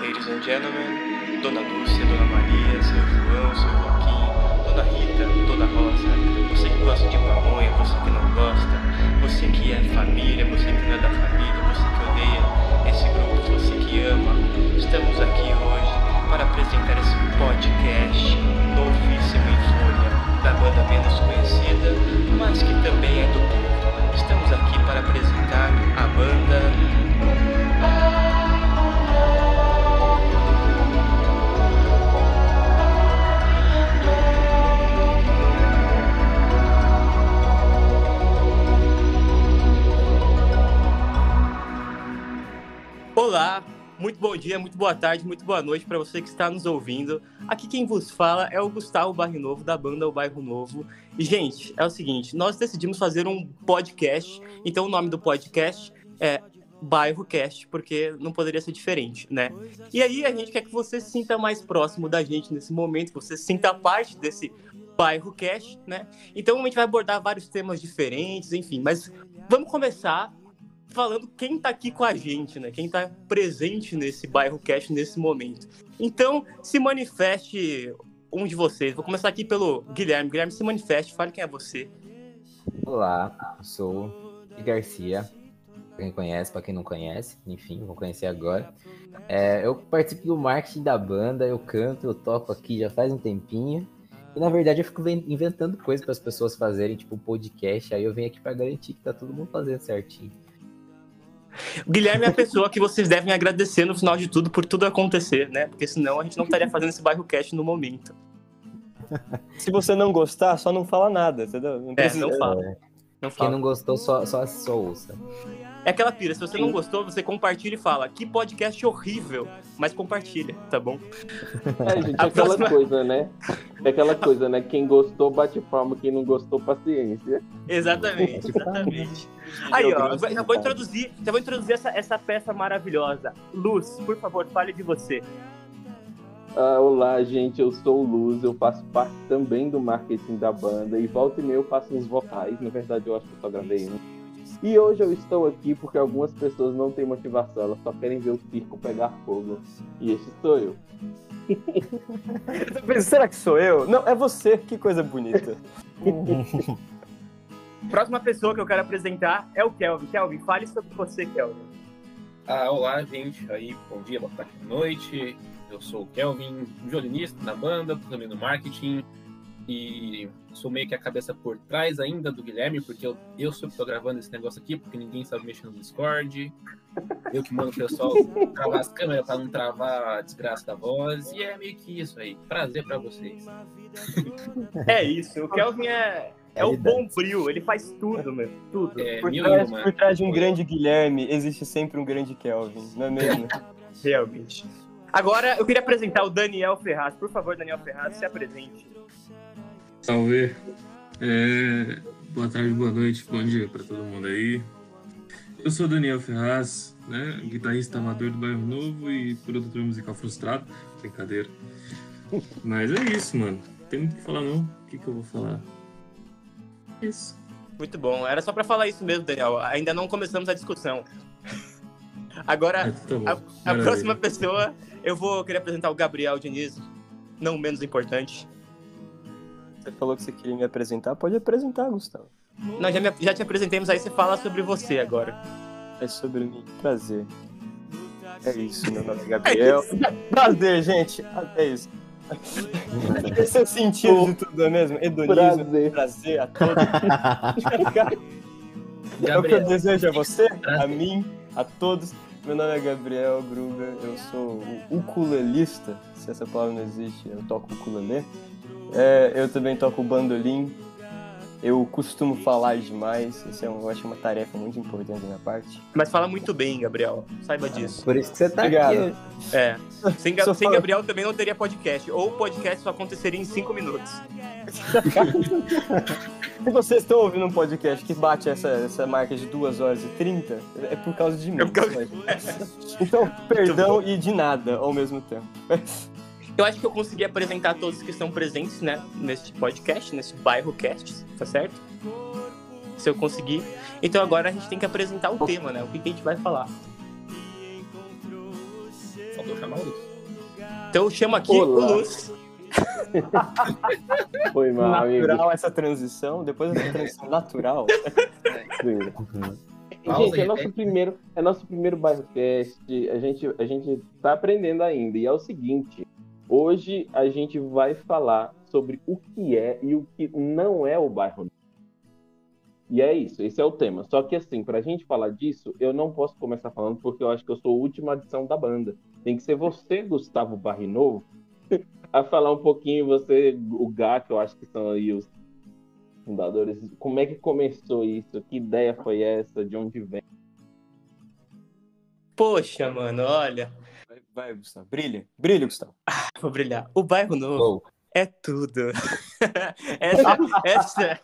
Ladies and gentlemen, Dona Lúcia, Dona Maria, seu João, seu Joaquim, Dona Rita, Dona Rosa, você que gosta de pamonha, você que não gosta, você que é família, você que não é da família, você que odeia esse grupo, você que ama, estamos aqui hoje para apresentar esse podcast novíssimo em folha, da banda menos conhecida, mas que também é do povo. Estamos aqui para apresentar a banda Olá, muito bom dia, muito boa tarde, muito boa noite para você que está nos ouvindo. Aqui quem vos fala é o Gustavo Bairro Novo, da banda O Bairro Novo. E, gente, é o seguinte, nós decidimos fazer um podcast, então o nome do podcast é Bairro Cast, porque não poderia ser diferente, né? E aí a gente quer que você se sinta mais próximo da gente nesse momento, que você se sinta parte desse Bairro Cast, né? Então a gente vai abordar vários temas diferentes, enfim, mas vamos começar falando quem tá aqui com a gente, né? Quem tá presente nesse bairro cast nesse momento. Então, se manifeste um de vocês. Vou começar aqui pelo Guilherme. Guilherme, se manifeste, fale quem é você. Olá, eu sou o Garcia. Pra quem conhece, pra quem não conhece, enfim, vou conhecer agora. É, eu participo do marketing da banda, eu canto, eu toco aqui já faz um tempinho. E na verdade eu fico inventando coisas para as pessoas fazerem, tipo podcast. Aí eu venho aqui para garantir que tá todo mundo fazendo certinho. O Guilherme é a pessoa que vocês devem agradecer no final de tudo por tudo acontecer, né? Porque senão a gente não estaria fazendo esse bairro cast no momento. Se você não gostar, só não fala nada, entendeu? Não É, precisa- não fala. É, Não Quem fala. não gostou, só, só, só ouça. É aquela pira, se você não gostou, você compartilha e fala que podcast horrível, mas compartilha, tá bom? É, gente, é aquela próxima- coisa, né? É aquela coisa, né? Quem gostou, bate palma. Quem não gostou, paciência. Exatamente, exatamente. Aí, ó, já vou introduzir, já vou introduzir essa, essa peça maravilhosa. Luz, por favor, fale de você. Ah, olá, gente. Eu sou o Luz. Eu faço parte também do marketing da banda. E volta e meia eu faço uns vocais. Na verdade, eu acho que eu só gravei um. E hoje eu estou aqui porque algumas pessoas não têm motivação. Elas só querem ver o circo pegar fogo. E este sou eu. Será que sou eu? Não, é você. Que coisa bonita. Próxima pessoa que eu quero apresentar é o Kelvin. Kelvin, fale sobre você, Kelvin. Ah, olá, gente. Aí, bom dia, boa tarde, boa noite. Eu sou o Kelvin, violinista da banda, também no marketing. E sou meio que a cabeça por trás ainda do Guilherme, porque eu, eu sou que tô gravando esse negócio aqui, porque ninguém sabe mexer no Discord. Eu que mando o pessoal travar as câmeras para não travar a desgraça da voz. E é meio que isso aí. Prazer para vocês. É isso, o Kelvin é, é o bom brio, ele faz tudo, meu, tudo. É, Por mil e trás, por trás de um grande Guilherme, existe sempre um grande Kelvin, não é mesmo? Realmente. Agora eu queria apresentar o Daniel Ferraz. Por favor, Daniel Ferraz, se apresente. Salve. É, boa tarde, boa noite, bom dia para todo mundo aí. Eu sou Daniel Ferraz, né, guitarrista amador do Bairro Novo e produtor musical frustrado. Brincadeira. Mas é isso, mano. Tem muito o que falar não. O que, que eu vou falar? Isso. Muito bom, era só pra falar isso mesmo, Daniel. Ainda não começamos a discussão. Agora, Ah, tá a, a próxima pessoa, eu vou querer apresentar o Gabriel Diniz, não menos importante. Você falou que você queria me apresentar, pode apresentar, Gustavo. Não, já, me- já te apresentei, mas aí você fala sobre você agora. É sobre mim, prazer. É isso, meu nome é Gabriel. Prazer, gente. É isso. Esse é o sentido de tudo, não é mesmo? Hedonismo, Prazer. prazer a todos. É o que eu desejo a você, a mim, a todos. Meu nome é Gabriel Gruga, eu sou o ukulelista, se essa palavra não existe, eu toco ukulele. É, eu também toco bandolim, eu costumo falar demais, isso é um, eu acho uma tarefa muito importante da minha parte. Mas fala muito bem, Gabriel. Saiba disso. Por isso que você tá Obrigado. aqui. É. Sem, Ga- sem Gabriel também não teria podcast. Ou o podcast só aconteceria em cinco minutos. Se vocês estão ouvindo um podcast que bate essa, essa marca de 2 horas e 30, é por causa de mim. É por causa- Então, perdão e de nada ao mesmo tempo. Eu acho que eu consegui apresentar todos que estão presentes, né, neste podcast, nesse bairro cast, tá certo? Se eu conseguir. Então agora a gente tem que apresentar o tema, né? O que que a gente vai falar. faltou chamar chamar o Luz. Então eu chamo aqui Olá. o Luz. Foi mal, amigo. Natural essa transição, depois dessa transição natural. Sim. Pausa, Gente, é nosso primeiro, é nosso primeiro BairroCast. A gente, a gente tá aprendendo ainda. E é o seguinte: hoje a gente vai falar sobre o que é e o que não é o bairro. Novo. E é isso, esse é o tema. Só que assim, pra gente falar disso, eu não posso começar falando porque eu acho que eu sou a última adição da banda. Tem que ser você, Gustavo Barre Novo, a falar um pouquinho, você, o Gá, que eu acho que são aí os fundadores. Como é que começou isso? Que ideia foi essa? De onde vem? Poxa, mano, olha, Vai, vai, Gustavo. Brilha. Brilha, Gustavo. vou brilhar. O bairro novo é tudo. essa, essa,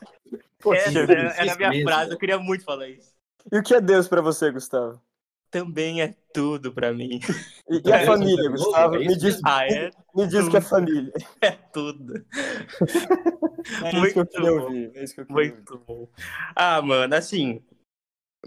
essa era a minha mesmo. frase, eu queria muito falar isso. E o que é Deus pra você, Gustavo? Também é tudo pra mim. E, e a É, família, Gustavo? Me diz, Ah, é, me diz que é família. é tudo. É isso que eu Muito queria bom. ouvir. É isso que eu queria ouvir. Muito bom. Ah, mano, assim.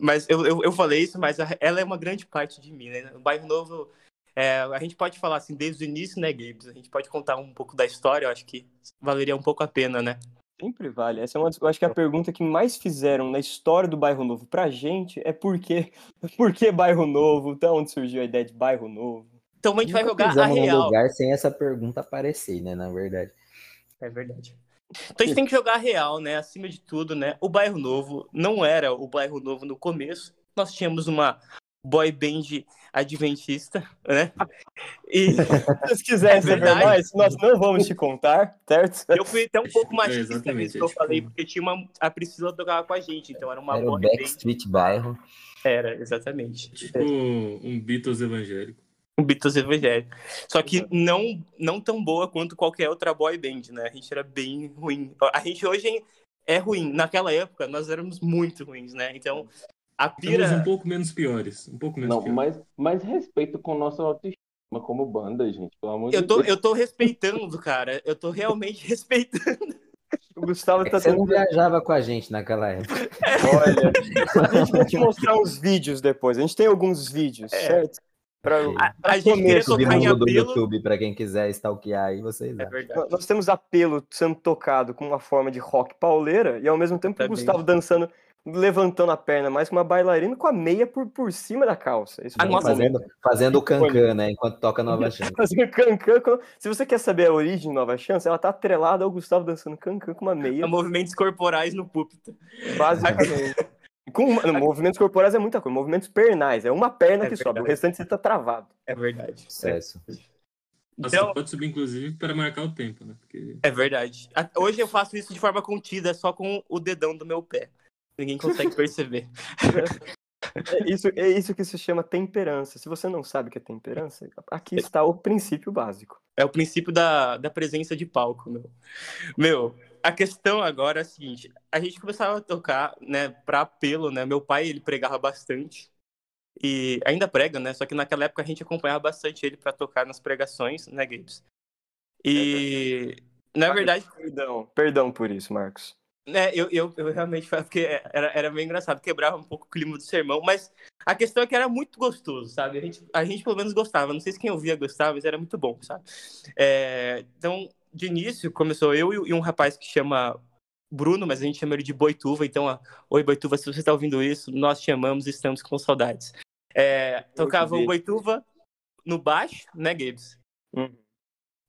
Mas eu, eu, eu falei isso, mas a- ela é uma grande parte de mim, né? O bairro novo. é, a gente pode falar assim desde o início, né, Gabes? A gente pode contar um pouco da história, eu acho que valeria um pouco a pena, né? Sempre vale. Essa é uma, eu acho que a pergunta que mais fizeram na história do bairro novo pra gente é por que, por que bairro novo? Da onde surgiu a ideia de bairro novo? Então a gente vai jogar a real. lugar sem essa pergunta aparecer, né? Na verdade. É verdade. Então a gente tem que jogar a real, né? Acima de tudo, né? O bairro novo não era o bairro novo no começo. Nós tínhamos uma boy band adventista, né? E Se vocês quiserem É saber mais, nós não vamos te contar, certo? eu fui até um pouco machista exatamente, nisso que eu é tipo- falei, porque tinha uma. A Priscila tocava com a gente, então era uma Era o boy band. Backstreet Bairro. Era, exatamente. Tipo um Beatles evangélico. Um Beatles evangélico. Só que não, não tão boa quanto qualquer outra boy band, né? A gente era bem ruim. A gente hoje é ruim. Naquela época, nós éramos muito ruins, né? Então, a Estamos pira. um pouco menos piores. Um pouco menos Não, piores. mas, mas respeito com nossa autoestima como banda, gente. Pelo amor Eu de tô, Deus. eu tô respeitando, cara. Eu tô realmente respeitando. O Gustavo tá você não viajava com a gente naquela época. Olha, a gente vai te mostrar uns vídeos depois. A gente tem alguns vídeos, É. certo? Pra, A, pra a gente queria tocar em Subimos do apelo. YouTube pra quem quiser stalkear aí, vocês É verdade. Nós temos apelo sendo tocado com uma forma de rock pauleira e ao mesmo tempo o Também. Gustavo dançando, levantando a perna mais que uma bailarina com a meia por, por cima da calça. Isso A nossa- fazendo Fazendo, fazendo o cancan, né? Enquanto toca Nova Chance. fazendo cancan. Se você quer saber a origem de Nova Chance, ela tá atrelada ao Gustavo dançando cancan com uma meia, Movimentos corporais no púlpito. basicamente. Com movimentos corporais é muita coisa, movimentos pernais, é uma perna É que sobe, o verdade. restante você tá travado. É verdade. Sucesso. Nossa, Então, você pode subir, inclusive, para marcar o tempo, né? Porque é verdade. A- Hoje eu faço isso de forma contida, só com o dedão do meu pé. Ninguém consegue perceber. É isso, é isso que se chama temperança. Se você não sabe o que é temperança, aqui está o princípio básico. É o princípio da, da presença de palco, meu. Meu, a questão agora é a seguinte: a gente começava a tocar, né, pra apelo, né? Meu pai, ele pregava bastante. E ainda prega, né? Só que naquela época a gente acompanhava bastante ele pra tocar nas pregações, né, Gabes? E, na verdade, Perdão, perdão por isso, Marcos. Né, eu, eu, eu realmente falava porque era, era bem engraçado, quebrava um pouco o clima do sermão, mas a questão é que era muito gostoso, sabe? A gente, a gente pelo menos gostava, não sei se quem ouvia gostava, mas era muito bom, sabe? É, então, de início, começou eu e, e um rapaz que chama Bruno, mas a gente chama ele de Boituva, então, ó, oi Boituva, se você está ouvindo isso, nós te amamos e estamos com saudades. É, tocava o. Boituva no baixo, né, Gabes? Uhum.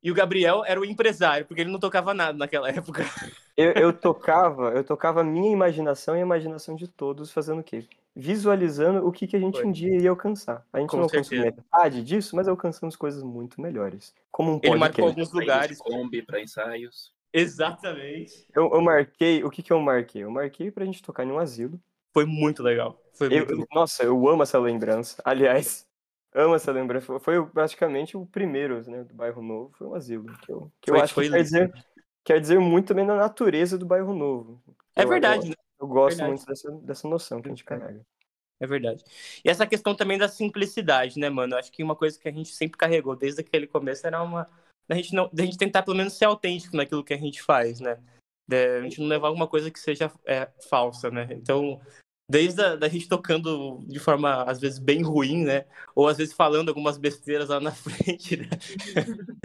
E o Gabriel era o empresário, porque ele não tocava nada naquela época. Eu, eu tocava, eu tocava a minha imaginação e a imaginação de todos fazendo o quê? Visualizando o que, que a gente Foi. um dia ia alcançar. A gente Com não alcançou metade disso, mas alcançamos coisas muito melhores. Como um Ele marcou podcast. alguns lugares. Kombi para ensaios. Exatamente. Eu, eu marquei, o que, que eu marquei? Eu marquei pra gente tocar em um asilo. Foi muito legal. Foi Eu- muito eu- bom. nossa, eu amo essa lembrança. Aliás, amo essa lembrança. Foi- praticamente o primeiro, né, do bairro Novo, foi um asilo. Que eu, que eu acho foi que quer lindo. dizer, quer dizer muito também na natureza do bairro Novo. É Eu- verdade, Eu, né? eu gosto Verdade. muito dessa, dessa noção que a gente carrega. É verdade. E essa questão também da simplicidade, né, mano? Eu acho que uma coisa que a gente sempre carregou desde aquele começo era uma. Da gente, não, da gente tentar pelo menos ser autêntico naquilo que a gente faz, né? A gente não levar alguma coisa que seja é, falsa, né? Então, Desde a da gente tocando de forma, às vezes, bem ruim, né? Ou às vezes falando algumas besteiras lá na frente, né?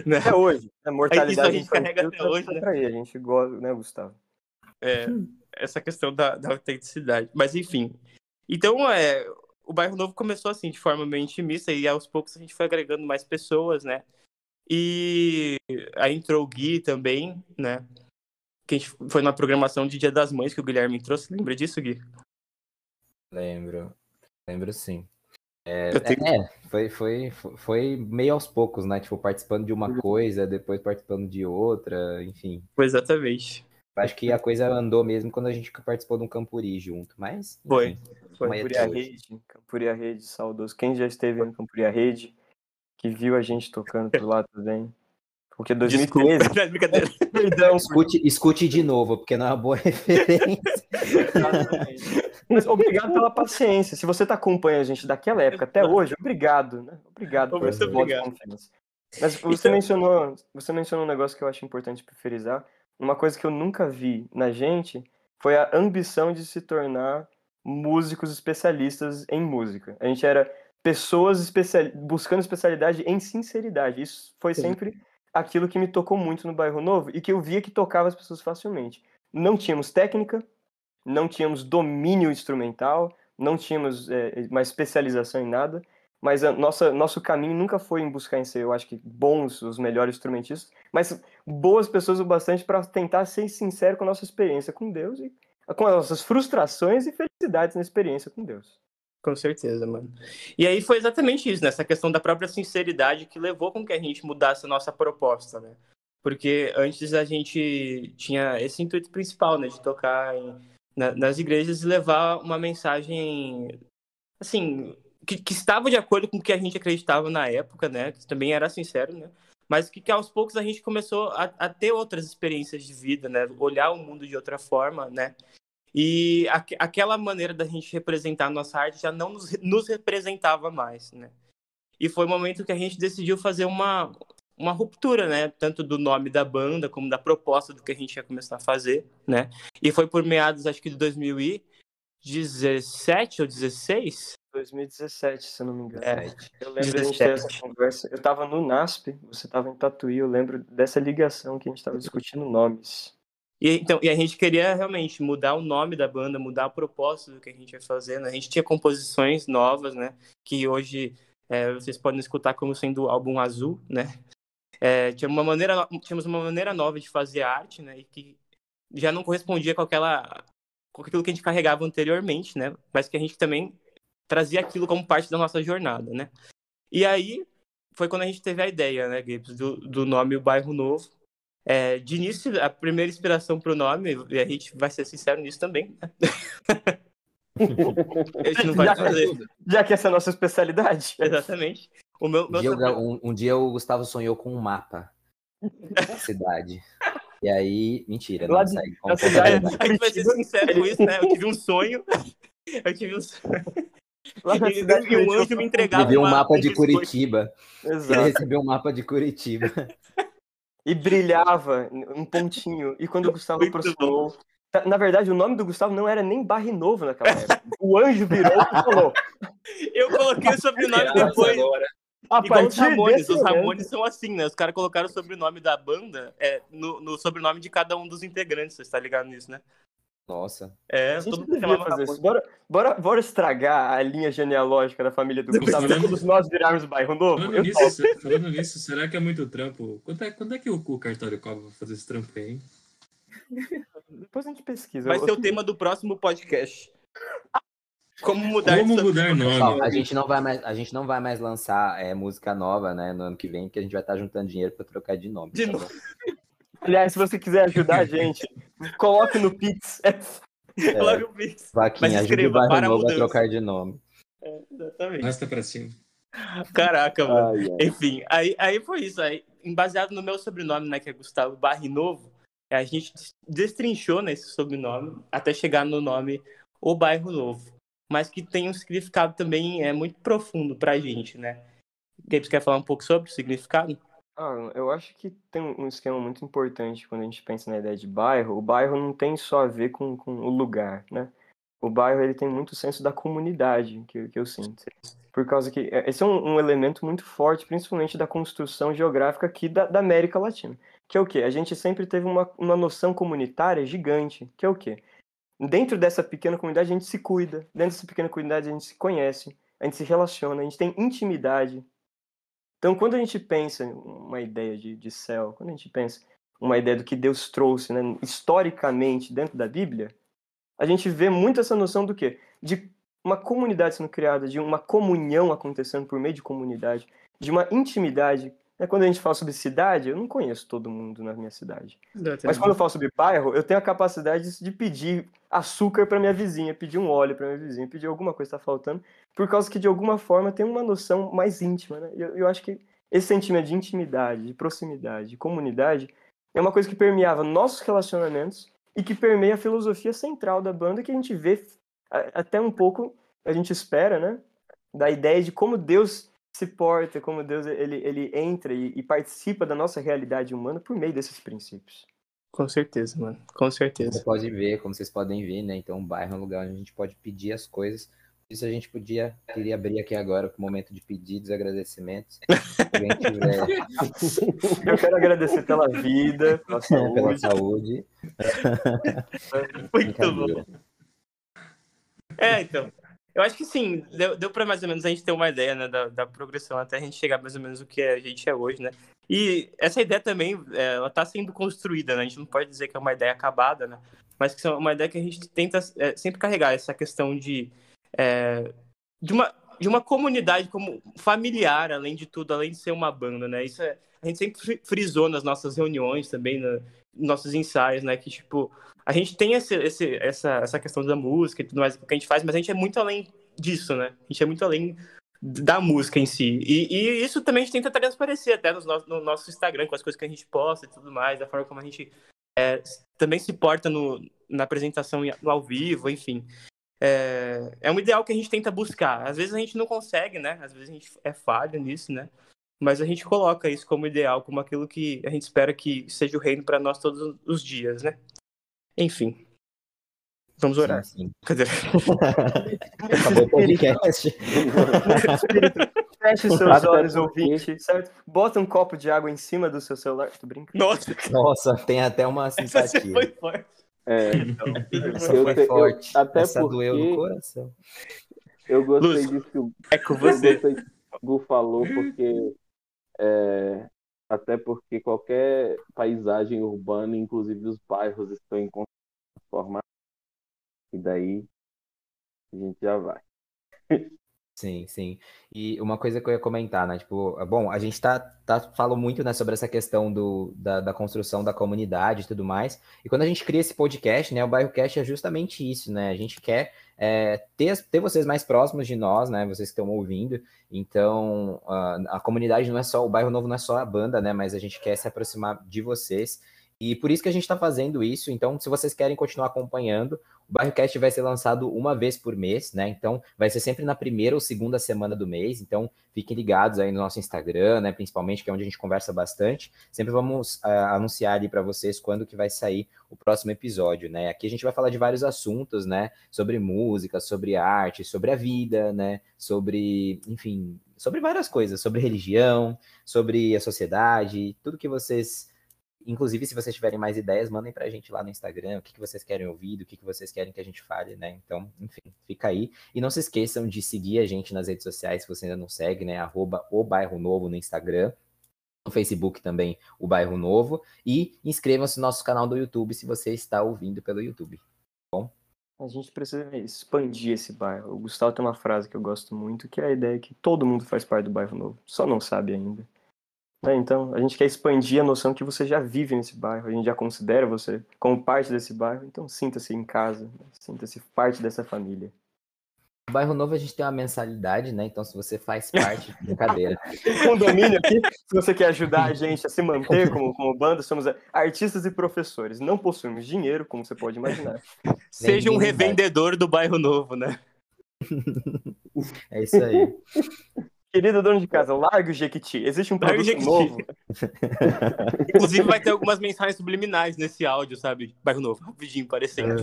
né? Até hoje. A mortalidade Isso a gente carrega até tá- hoje, né? aí, A gente gosta, né, Gustavo? É, essa questão da, da autenticidade. Mas enfim. Então, é, o bairro novo começou assim, de forma meio intimista, e aos poucos a gente foi agregando mais pessoas, né? E aí entrou o Gui também, né? Que a gente foi na programação de Dia das Mães que o Guilherme trouxe. Lembra disso, Gui? Lembro. Lembro sim. É, tenho- é, foi, foi, foi- meio aos poucos, né? Tipo, participando de Uhum. uma coisa, depois participando de outra, enfim. Foi exatamente. Acho que a coisa andou mesmo quando a gente participou de um Campuri junto, mas. Foi. enfim, Foi. Campuria. Rede, Campuria Rede, saudoso. Quem já esteve no Campuria Rede, que viu a gente tocando por lá também. Porque 2013, Desculpa, não é brincadeira. perdão, Escute, escute de novo, porque não é uma boa referência. Mas obrigado pela paciência. Se você tá acompanhando a gente daquela época até hoje, obrigado, né? Obrigado por de obrigado. Mas você mencionou, você mencionou um negócio que eu acho importante frisar. Uma coisa que eu nunca vi na gente foi a ambição de se tornar músicos especialistas em música. A gente era pessoas especial... buscando especialidade em sinceridade. Isso foi sempre aquilo que me tocou muito no bairro Novo e que eu via que tocava as pessoas facilmente. Não tínhamos técnica, não tínhamos domínio instrumental, não tínhamos é, uma especialização em nada, mas a nossa, nosso caminho nunca foi em buscar em ser, eu acho que bons, os melhores instrumentistas, mas boas pessoas o bastante para tentar ser sincero com a nossa experiência com Deus e com as nossas frustrações e felicidades na experiência com Deus. Com certeza, mano. E aí foi exatamente isso, né? Essa questão da própria sinceridade que levou com que a gente mudasse a nossa proposta, né? Porque antes a gente tinha esse intuito principal, né? De tocar em- na- nas igrejas e levar uma mensagem, assim, que, que estava de acordo com o que a gente acreditava na época, né? Que também era sincero, né? Mas que, que aos poucos a gente começou a, a ter outras experiências de vida, né? Olhar o mundo de outra forma, né? E aque- aquela maneira da gente representar a nossa arte já não nos, nos representava mais, né? E foi o momento que a gente decidiu fazer uma, uma ruptura, né? Tanto do nome da banda como da proposta do que a gente ia começar a fazer, né? E foi por meados, acho que de 2017 ou 16? 2017, se eu não me engano. É. Eu lembro de a gente ter essa 17. conversa. Eu tava no NASP, você tava em Tatuí, eu lembro dessa ligação que a gente tava discutindo nomes. E, então, e a gente queria realmente mudar o nome da banda, mudar a proposta do que a gente ia fazendo. A gente tinha composições novas, né? Que hoje é, vocês podem escutar como sendo o álbum azul, né? É, tinha uma maneira, tínhamos uma maneira nova de fazer arte, né? E que já não correspondia com aquela com aquilo que a gente carregava anteriormente, né? Mas que a gente também trazia aquilo como parte da nossa jornada, né? E aí foi quando a gente teve a ideia, né, Gibbs, do, do nome O Bairro Novo. É, de início, a primeira inspiração para o nome, e a gente vai ser sincero nisso também, né? a gente não vai Já- fazer. Já que essa é a nossa especialidade. Exatamente. O meu, Um meu dia, o Ga- sobrenome- um- um dia o Gustavo sonhou com um mapa da cidade. E aí, mentira, Lá não de- sai a gente vai ser sincero com isso, né? Eu tive um sonho. Eu tive um sonho. E, cidade e um anjo me entregava Ele viu um mapa um de. Curitiba. Ele Exato. recebeu um mapa de Curitiba. E brilhava um pontinho. E quando o Gustavo Muito aproximou. tá- Na verdade, o nome do Gustavo não era nem Barre Novo naquela época. O anjo virou e falou. Eu coloquei o sobrenome depois. agora. A Igual os Ramones. desse Os momento- Ramones são assim, né? Os caras colocaram o sobrenome da banda é, no, no sobrenome de cada um dos integrantes. Você está ligado nisso, né? Nossa. É, todo mundo chamava fazer isso. Bora, bora, bora estragar a linha genealógica da família do Gustavo. Falando- Todos nós virarmos o bairro novo. Falando Eu nisso, falando nisso, será que é muito trampo? Quando é, quando é que o, o cartório cobra pra fazer esse trampo aí, hein? Depois a gente pesquisa. Vai ser o tema do próximo podcast. Como mudar Como de mudar nome? A, gente não vai mais, a gente não vai mais lançar é, música nova, né, no ano que vem, porque a gente vai estar juntando dinheiro pra trocar de nome. De tá novo. Aliás, se você quiser ajudar a gente, coloque no Pix. É, Logo o Pix. Vaquinha, Mas ajude o escreva, para bairro novo a trocar de nome. Exatamente. Rasta pra cima. Caraca, mano. Ai, ai. Enfim, aí, aí foi isso. Aí, baseado no meu sobrenome, né, que é Gustavo Barre Novo, a gente destrinchou nesse sobrenome até chegar no nome O Bairro Novo. Mas que tem um significado também é, muito profundo pra gente, né? Gabe, quer falar um pouco sobre o significado? Ah, eu acho que tem um esquema muito importante quando a gente pensa na ideia de bairro. O bairro não tem só a ver com, com o lugar, né? o bairro ele tem muito senso da comunidade, que, que eu sinto. Por causa que é, esse é um, um elemento muito forte, principalmente da construção geográfica aqui da, da, América Latina. Que é o quê? A gente sempre teve uma, uma noção comunitária gigante, que é o quê? Dentro dessa pequena comunidade a gente se cuida, dentro dessa pequena comunidade a gente se conhece, a gente se relaciona, a gente tem intimidade. Então, quando a gente pensa uma ideia de, de céu, quando a gente pensa uma ideia do que Deus trouxe né, historicamente dentro da Bíblia, a gente vê muito essa noção do quê? De uma comunidade sendo criada, de uma comunhão acontecendo por meio de comunidade, de uma intimidade. Né? Quando a gente fala sobre cidade, eu não conheço todo mundo na minha cidade. Mas quando eu falo sobre bairro, eu tenho a capacidade de pedir açúcar para minha vizinha, pedir um óleo para minha vizinha, pedir alguma coisa que está faltando, por causa que de alguma forma tem uma noção mais íntima. Né? Eu, eu acho que esse sentimento de intimidade, de proximidade, de comunidade, é uma coisa que permeava nossos relacionamentos e que permeia a filosofia central da banda que a gente vê até um pouco, a gente espera, né? Da ideia de como Deus se porta, como Deus ele, ele entra e, e participa da nossa realidade humana por meio desses princípios. Com certeza, mano. Com certeza. Você pode ver, como vocês podem ver, né? Então, o bairro é um lugar onde a gente pode pedir as coisas. Isso a gente podia, queria abrir aqui agora para o momento de pedidos e agradecimentos. Eu quero agradecer pela vida, pela saúde. pela saúde. Muito bom. É, então. Eu acho que sim, deu, deu para mais ou menos a gente ter uma ideia né, da, da, progressão até a gente chegar mais ou menos o que a gente é hoje, né? E essa ideia também, é, ela está sendo construída, né? A gente não pode dizer que é uma ideia acabada, né? Mas que é uma ideia que a gente tenta é, sempre carregar essa questão de, é, de, uma, de uma comunidade como familiar, além de tudo, além de ser uma banda, né? Isso é, a gente sempre frisou nas nossas reuniões também, nos nossos ensaios, né? Que, tipo, a gente tem esse, esse, essa, essa questão da música e tudo mais que a gente faz, mas a gente é muito além disso, né? A gente é muito além da música em si. E, e isso também a gente tenta transparecer até no no nosso Instagram, com as coisas que a gente posta e tudo mais, da forma como a gente é, também se porta no, na apresentação ao vivo, enfim. É, é um ideal que a gente tenta buscar. Às vezes a gente não consegue, né? Às vezes a gente é falha nisso, né? Mas a gente coloca isso como ideal, como aquilo que a gente espera que seja o reino para nós todos os dias, né? Enfim. Vamos orar. Sim, sim. Cadê? Acabou o podcast. Feche seus olhos, ouvinte, certo? Bota um copo de água em cima do seu celular. Tô brincando. Nossa, Nossa tem até uma simpatia. Essa foi forte. É, então, Essa foi eu, forte. Eu, até Essa porque doeu no coração. Eu gostei disso que o, é com você. o Gu falou, porque é, até porque qualquer paisagem urbana, inclusive os bairros, estão em transformação. E daí a gente já vai. Sim, sim. E uma coisa que eu ia comentar, né? Tipo, bom, a gente tá, tá falou muito, né, sobre essa questão do, da, da construção da comunidade e tudo mais. E quando a gente cria esse podcast, né, o Bairro Cast é justamente isso, né? A gente quer é, ter, ter vocês mais próximos de nós, né? Vocês que estão ouvindo. Então, a, a comunidade não é só, o Bairro Novo não é só a banda, né? Mas a gente quer se aproximar de vocês. E por isso que a gente está fazendo isso. Então, se vocês querem continuar acompanhando, o BairroCast vai ser lançado uma vez por mês, né? Então, vai ser sempre na primeira ou segunda semana do mês. Então, fiquem ligados aí no nosso Instagram, né? Principalmente, que é onde a gente conversa bastante. Sempre vamos uh, anunciar ali para vocês quando que vai sair o próximo episódio, né? Aqui a gente vai falar de vários assuntos, né? Sobre música, sobre arte, sobre a vida, né? Sobre, enfim, sobre várias coisas, sobre religião, sobre a sociedade, tudo que vocês Inclusive, se vocês tiverem mais ideias, mandem pra gente lá no Instagram o que, que vocês querem ouvir, o que, que vocês querem que a gente fale, né? Então, enfim, fica aí. E não se esqueçam de seguir a gente nas redes sociais, se você ainda não segue, né? Arroba o Bairro Novo no Instagram. No Facebook também, o Bairro Novo. E inscrevam-se no nosso canal do YouTube se você está ouvindo pelo YouTube. Bom? A gente precisa expandir esse bairro. O Gustavo tem uma frase que eu gosto muito, que é a ideia que todo mundo faz parte do bairro novo, só não sabe ainda. É, então, a gente quer expandir a noção que você já vive nesse bairro, a gente já considera você como parte desse bairro, então sinta-se em casa, sinta-se parte dessa família. No bairro Novo a gente tem uma mensalidade, né? Então, se você faz parte, brincadeira. Condomínio aqui, se você quer ajudar a gente a se manter como, como banda, somos artistas e professores. Não possuímos dinheiro, como você pode imaginar. Seja um revendedor do bairro Novo, né? É isso aí. Querido dono de casa, larga o Jequiti. Existe um Larga o produto Jequiti. novo. Inclusive, vai ter algumas mensagens subliminais nesse áudio, sabe? Bairro Novo, rapidinho, parecendo.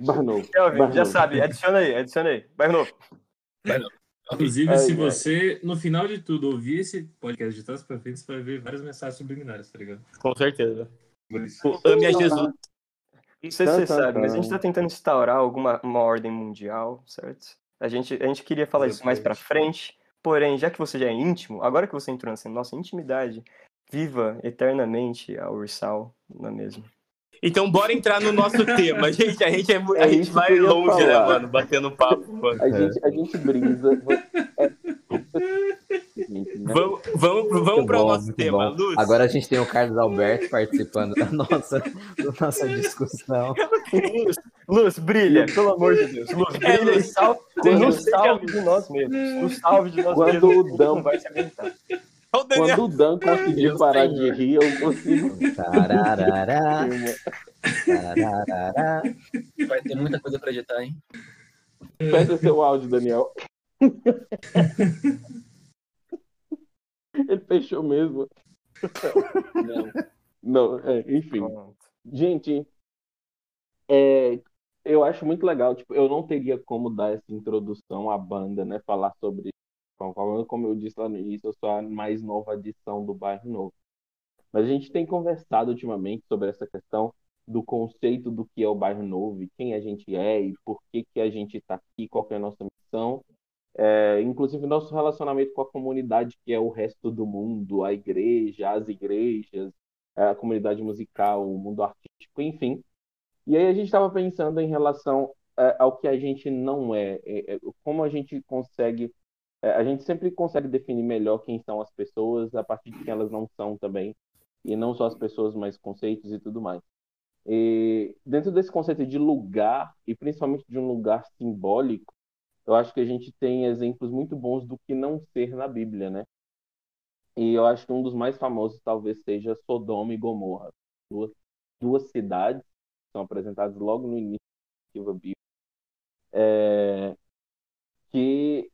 Bar novo. Kelvin, Bar já novo. sabe, adiciona aí, adiciona aí. Bairro Novo. Inclusive, Ai, se você, no final de tudo, ouvir esse podcast de trás pra frente, você vai ver várias mensagens subliminares, tá ligado? Com certeza. O Ame a Jesus. Não sei se Tá, você tá, sabe, tá. mas a gente tá tentando instaurar alguma uma ordem mundial, certo? A gente, a gente queria falar isso mais pra frente, porém, já que você já é íntimo, agora que você entrou nessa nossa intimidade, viva eternamente a Ursal, não é mesmo? Então, bora entrar no nosso tema. Gente, a gente, é, mu- É a gente isso vai longe, né, falar. mano? Batendo papo, mano. A gente, a gente brisa. É... Vamos, vamos, vamos para o nosso tema. bom. Luz, Agora a gente tem o Carlos Alberto participando da nossa, da nossa discussão. Luz, Luz, brilha, pelo amor de Deus. Luz, É, brilha e Luz. sal, Quando- nos salve de nós mesmos. Nos salve de nós Quando mesmos. o Dão- vai se aguentar. Quando o Dan conseguir Deus, parar Senhor. de rir, eu consigo. Tararará, tararará. Vai ter muita coisa pra editar, hein? Fecha seu áudio, Daniel. Ele fechou mesmo. Não. Não, é, enfim. Pronto. Gente, é, eu acho muito legal. Tipo, eu não teria como dar essa introdução à banda, né? Falar sobre. Como como eu disse lá no início, eu sou a mais nova adição do Bairro Novo. Mas a gente tem conversado ultimamente sobre essa questão do conceito do que é o Bairro Novo e quem a gente é e por que, que a gente está aqui, qual é a nossa missão. É, inclusive, nosso relacionamento com a comunidade, que é o resto do mundo, a igreja, as igrejas, a comunidade musical, o mundo artístico, enfim. E aí a gente estava pensando em relação é, ao que a gente não é, é, é, como a gente consegue, é, a gente sempre consegue definir melhor quem são as pessoas a partir de quem elas não são também, e não só as pessoas, mas conceitos e tudo mais. E dentro desse conceito de lugar, e principalmente de um lugar simbólico, eu acho que a gente tem exemplos muito bons do que não ser na Bíblia, né? E eu acho que um dos mais famosos talvez seja Sodoma e Gomorra, duas, duas cidades que são apresentadas logo no início da bíblica, é, que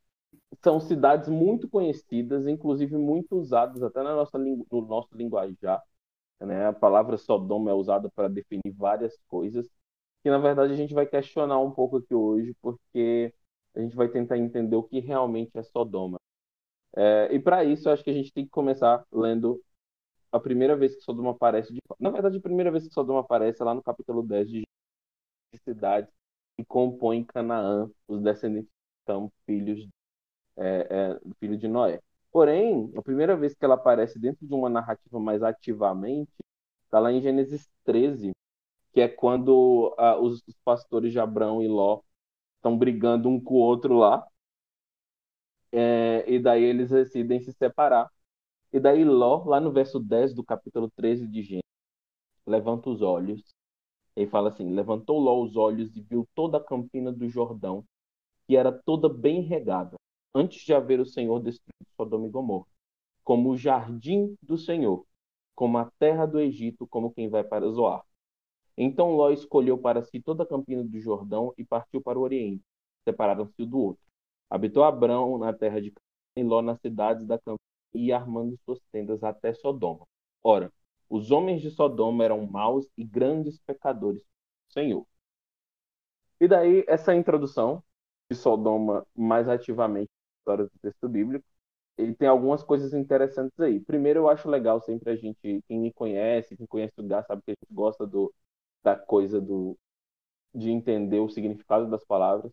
são cidades muito conhecidas, inclusive muito usadas até na nossa, no nosso linguajar. Né? A palavra Sodoma é usada para definir várias coisas, que na verdade a gente vai questionar um pouco aqui hoje, porque a gente vai tentar entender o que realmente é Sodoma. É, e para isso, acho que a gente tem que começar lendo a primeira vez que Sodoma aparece. De... Na verdade, a primeira vez que Sodoma aparece é lá no capítulo 10 de cidades que compõem Canaã, os descendentes são filhos, é, é, filho de Noé. Porém, a primeira vez que ela aparece dentro de uma narrativa mais ativamente está lá em Gênesis 13, que é quando ah, os, pastores de e Ló estão brigando um com o outro lá. É, e daí eles decidem se separar. E daí Ló, lá no verso 10 do capítulo 13 de Gênesis, levanta os olhos e fala assim: Levantou Ló os olhos e viu toda a campina do Jordão, que era toda bem regada, antes de haver o Senhor destruído Sodoma e Gomorra, como o jardim do Senhor, como a terra do Egito, como quem vai para Zoar. Então Ló escolheu para si toda a campina do Jordão e partiu para o Oriente. Separaram-se um do outro. Habitou Abrão na terra de Canaã e Ló nas cidades da campina e armando suas tendas até Sodoma. Ora, os homens de Sodoma eram maus e grandes pecadores do Senhor. E daí essa introdução de Sodoma mais ativamente história do texto bíblico, ele tem algumas coisas interessantes aí. Primeiro, eu acho legal sempre a gente, quem me conhece, quem conhece o Gá, sabe que a gente gosta do, da coisa do de entender o significado das palavras.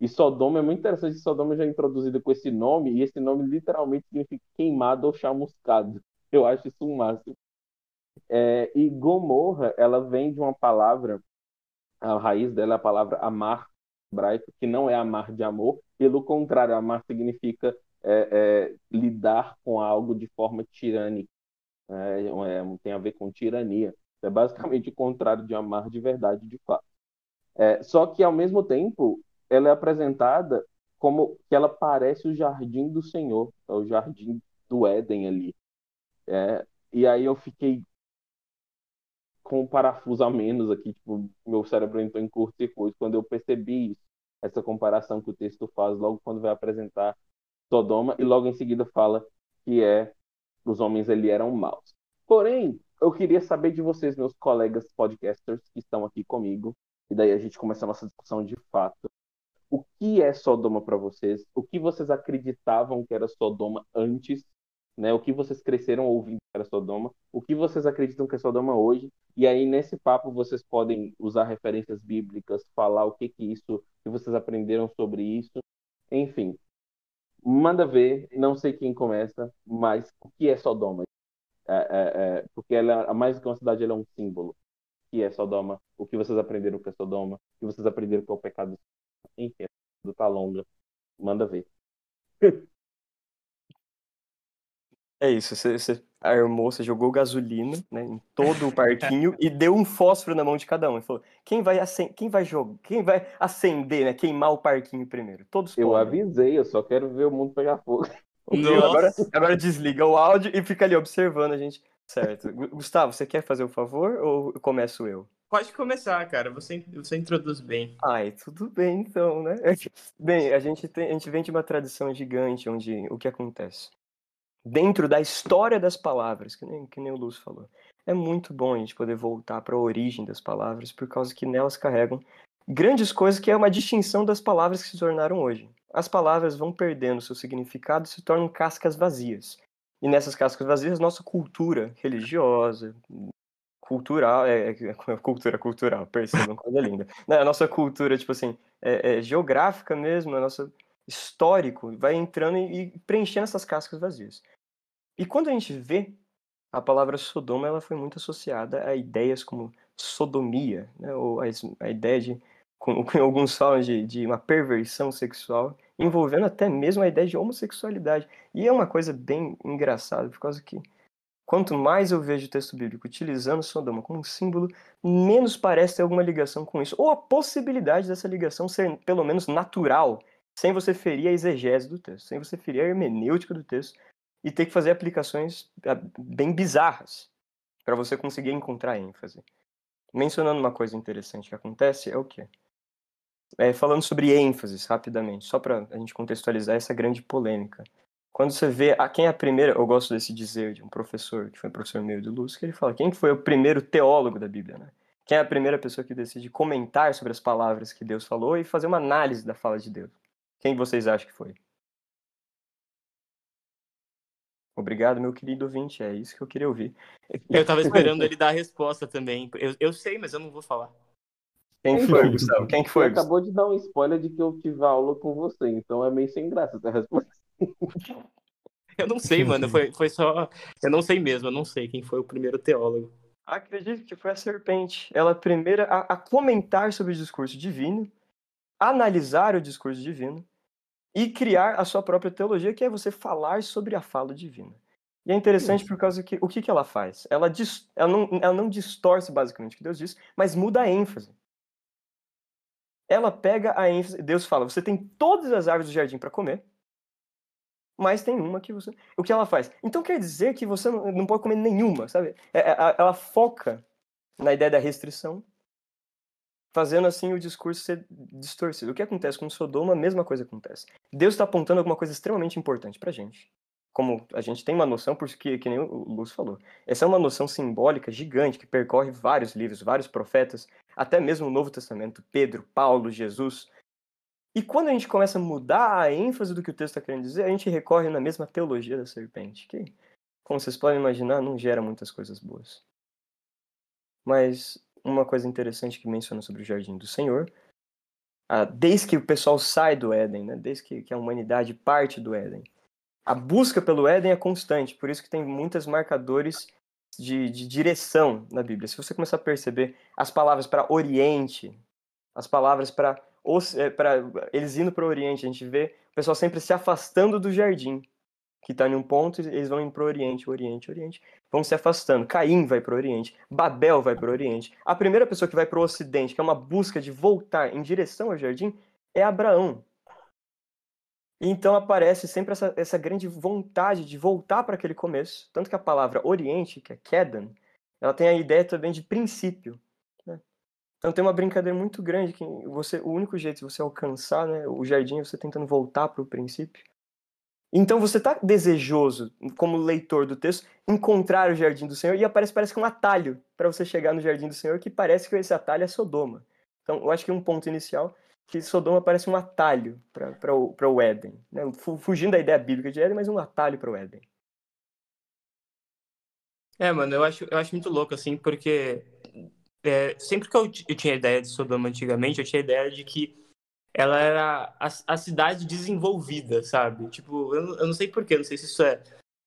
E Sodoma é muito interessante, Sodoma já é introduzida com esse nome, e esse nome literalmente significa queimado ou chamuscado. Eu acho isso um máximo. É, e Gomorra, ela vem de uma palavra, a raiz dela é a palavra amar, hebraico, que não é amar de amor, pelo contrário, amar significa é, é, lidar com algo de forma tirânica, é, é, tem a ver com tirania. É basicamente o contrário de amar de verdade, de fato. É, só que, ao mesmo tempo, ela é apresentada como que ela parece o jardim do Senhor, é o jardim do Éden ali. É, e aí eu fiquei com um parafuso a menos aqui, tipo, meu cérebro entrou em curto-circuito quando eu percebi isso, essa comparação que o texto faz logo quando vai apresentar Sodoma, e logo em seguida fala que é os homens ali eram maus. Porém, eu queria saber de vocês, meus colegas podcasters que estão aqui comigo, e daí a gente começa a nossa discussão de fato. O que é Sodoma para vocês? O que vocês acreditavam que era Sodoma antes? Né? O que vocês cresceram ouvindo que era Sodoma? O que vocês acreditam que é Sodoma hoje? E aí, nesse papo, vocês podem usar referências bíblicas, falar o que que isso, que vocês aprenderam sobre isso. Enfim, manda ver. Não sei quem começa, mas o que é Sodoma? É, é, é, porque ela, a mais do que uma cidade, ela é um símbolo. Que é Sodoma? O que vocês aprenderam é Sodoma? O que vocês aprenderam é o pecado? Enfim, do tá longa. Manda ver. É isso, você, você armou, você jogou gasolina né, em todo o parquinho e deu um fósforo na mão de cada um. E falou: quem vai, acen quem vai jogar, quem vai acender, né? Queimar o parquinho primeiro? Todos Eu podem. avisei, eu só quero ver o mundo pegar fogo. Agora, agora desliga o áudio e fica ali observando a gente. Certo. Gustavo, você quer fazer o favor ou começo eu? Pode começar, cara. Você, você introduz bem. Ai, tudo bem então, né? Bem, a gente, tem, a gente vem de uma tradição gigante onde o que acontece? Dentro da história das palavras, que nem, que nem o Lúcio falou, é muito bom a gente poder voltar para a origem das palavras, por causa que nelas carregam grandes coisas que é uma distinção das palavras que se tornaram hoje as palavras vão perdendo seu significado e se tornam cascas vazias. E nessas cascas vazias, nossa cultura religiosa, cultural, é, é, é cultura cultural, percebam, coisa linda. A nossa cultura, tipo assim, é, é, geográfica mesmo, a nossa histórico, vai entrando e, e preenchendo essas cascas vazias. E quando a gente vê a palavra Sodoma, ela foi muito associada a ideias como sodomia, né, ou a, a ideia de, com, alguns falam de, de uma perversão sexual, envolvendo até mesmo a ideia de homossexualidade. E é uma coisa bem engraçada, por causa que quanto mais eu vejo o texto bíblico utilizando Sodoma como símbolo, menos parece ter alguma ligação com isso, ou a possibilidade dessa ligação ser pelo menos natural, sem você ferir a exegese do texto, sem você ferir a hermenêutica do texto e ter que fazer aplicações ah, bem bizarras para você conseguir encontrar ênfase. Mencionando uma coisa interessante que acontece é o quê? É, falando sobre ênfases, rapidamente, só para a gente contextualizar essa grande polêmica. Quando você vê a quem é a primeira, eu gosto desse dizer de um professor, que foi professor meu de Luz, que ele fala, quem foi o primeiro teólogo da Bíblia, né? Quem é a primeira pessoa que decide comentar sobre as palavras que Deus falou e fazer uma análise da fala de Deus? Quem vocês acham que foi? Obrigado, meu querido ouvinte, é isso que eu queria ouvir. Eu tava esperando ele dar a resposta também. Eu, eu sei, mas eu não vou falar. Quem foi, Gustavo? Quem foi? Você acabou de dar um spoiler de que eu tive aula com você, então é meio sem graça essa resposta. Eu não sei, mano. Foi, foi só. Eu não sei mesmo, eu não sei quem foi o primeiro teólogo. Acredito que foi a serpente. Ela primeira a, a comentar sobre o discurso divino, analisar o discurso divino e criar a sua própria teologia, que é você falar sobre a fala divina. E é interessante por causa que o que, que ela faz? Ela, dis, ela, não, ela não distorce basicamente o que Deus diz, mas muda a ênfase ela pega a ênfase. Deus fala: você tem todas as árvores do jardim para comer, mas tem uma que você. O que ela faz? Então quer dizer que você não pode comer nenhuma, sabe? É, é, ela foca na ideia da restrição, fazendo assim o discurso ser distorcido. O que acontece com Sodoma, a mesma coisa acontece. Deus está apontando alguma coisa extremamente importante para gente. Como a gente tem uma noção, porque que nem o Lúcio falou. Essa é uma noção simbólica gigante que percorre vários livros, vários profetas, até mesmo o Novo Testamento, Pedro, Paulo, Jesus. E quando a gente começa a mudar a ênfase do que o texto está querendo dizer, a gente recorre na mesma teologia da serpente, que, como vocês podem imaginar, não gera muitas coisas boas. Mas uma coisa interessante que menciona sobre o jardim do Senhor, ah, desde que o pessoal sai do Éden, né, desde que a humanidade parte do Éden, a busca pelo Éden é constante, por isso que tem muitos marcadores de, de direção na Bíblia. Se você começar a perceber as palavras para Oriente, as palavras para é, eles indo para o Oriente, a gente vê o pessoal sempre se afastando do jardim, que está em um ponto, eles vão indo para o Oriente, Oriente, Oriente, vão se afastando. Caim vai para o Oriente, Babel vai para o Oriente. A primeira pessoa que vai para o Ocidente, que é uma busca de voltar em direção ao jardim, é Abraão. Então aparece sempre essa, essa grande vontade de voltar para aquele começo. Tanto que a palavra Oriente, que é Kedan, ela tem a ideia também de princípio. Né? Então tem uma brincadeira muito grande que você, o único jeito de você alcançar né, o jardim é você tentando voltar para o princípio. Então você está desejoso, como leitor do texto, encontrar o jardim do Senhor e aparece parece que um atalho para você chegar no jardim do Senhor, que parece que esse atalho é Sodoma. Então, eu acho que um ponto inicial que Sodoma parece um atalho para o, o Éden, né? fugindo da ideia bíblica de Éden, mas um atalho para o Éden. É, mano, eu acho, eu acho muito louco, assim, porque é, sempre que eu, eu tinha ideia de Sodoma antigamente, eu tinha ideia de que ela era a, a cidade desenvolvida, sabe? Tipo, eu, eu não sei porquê, não sei se isso é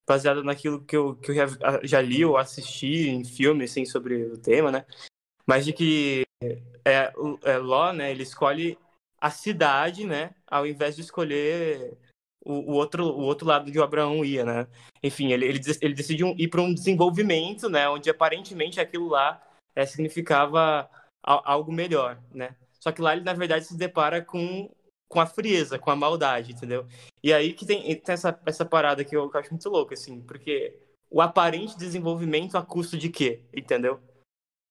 baseado naquilo que eu, que eu já, já li ou assisti em filmes, assim, sobre o tema, né? Mas de que é, é, Ló, né, ele escolhe a cidade, né, ao invés de escolher o, o, outro, o outro lado de Abraão ia, né? Enfim, ele, ele, ele decide um, ir para um desenvolvimento, né, onde aparentemente aquilo lá é, significava algo melhor, né? Só que lá ele, na verdade, se depara com, com a frieza, com a maldade, entendeu? E aí que tem, tem essa, essa parada que eu, que eu acho muito louca, assim, porque o aparente desenvolvimento a custo de quê, entendeu?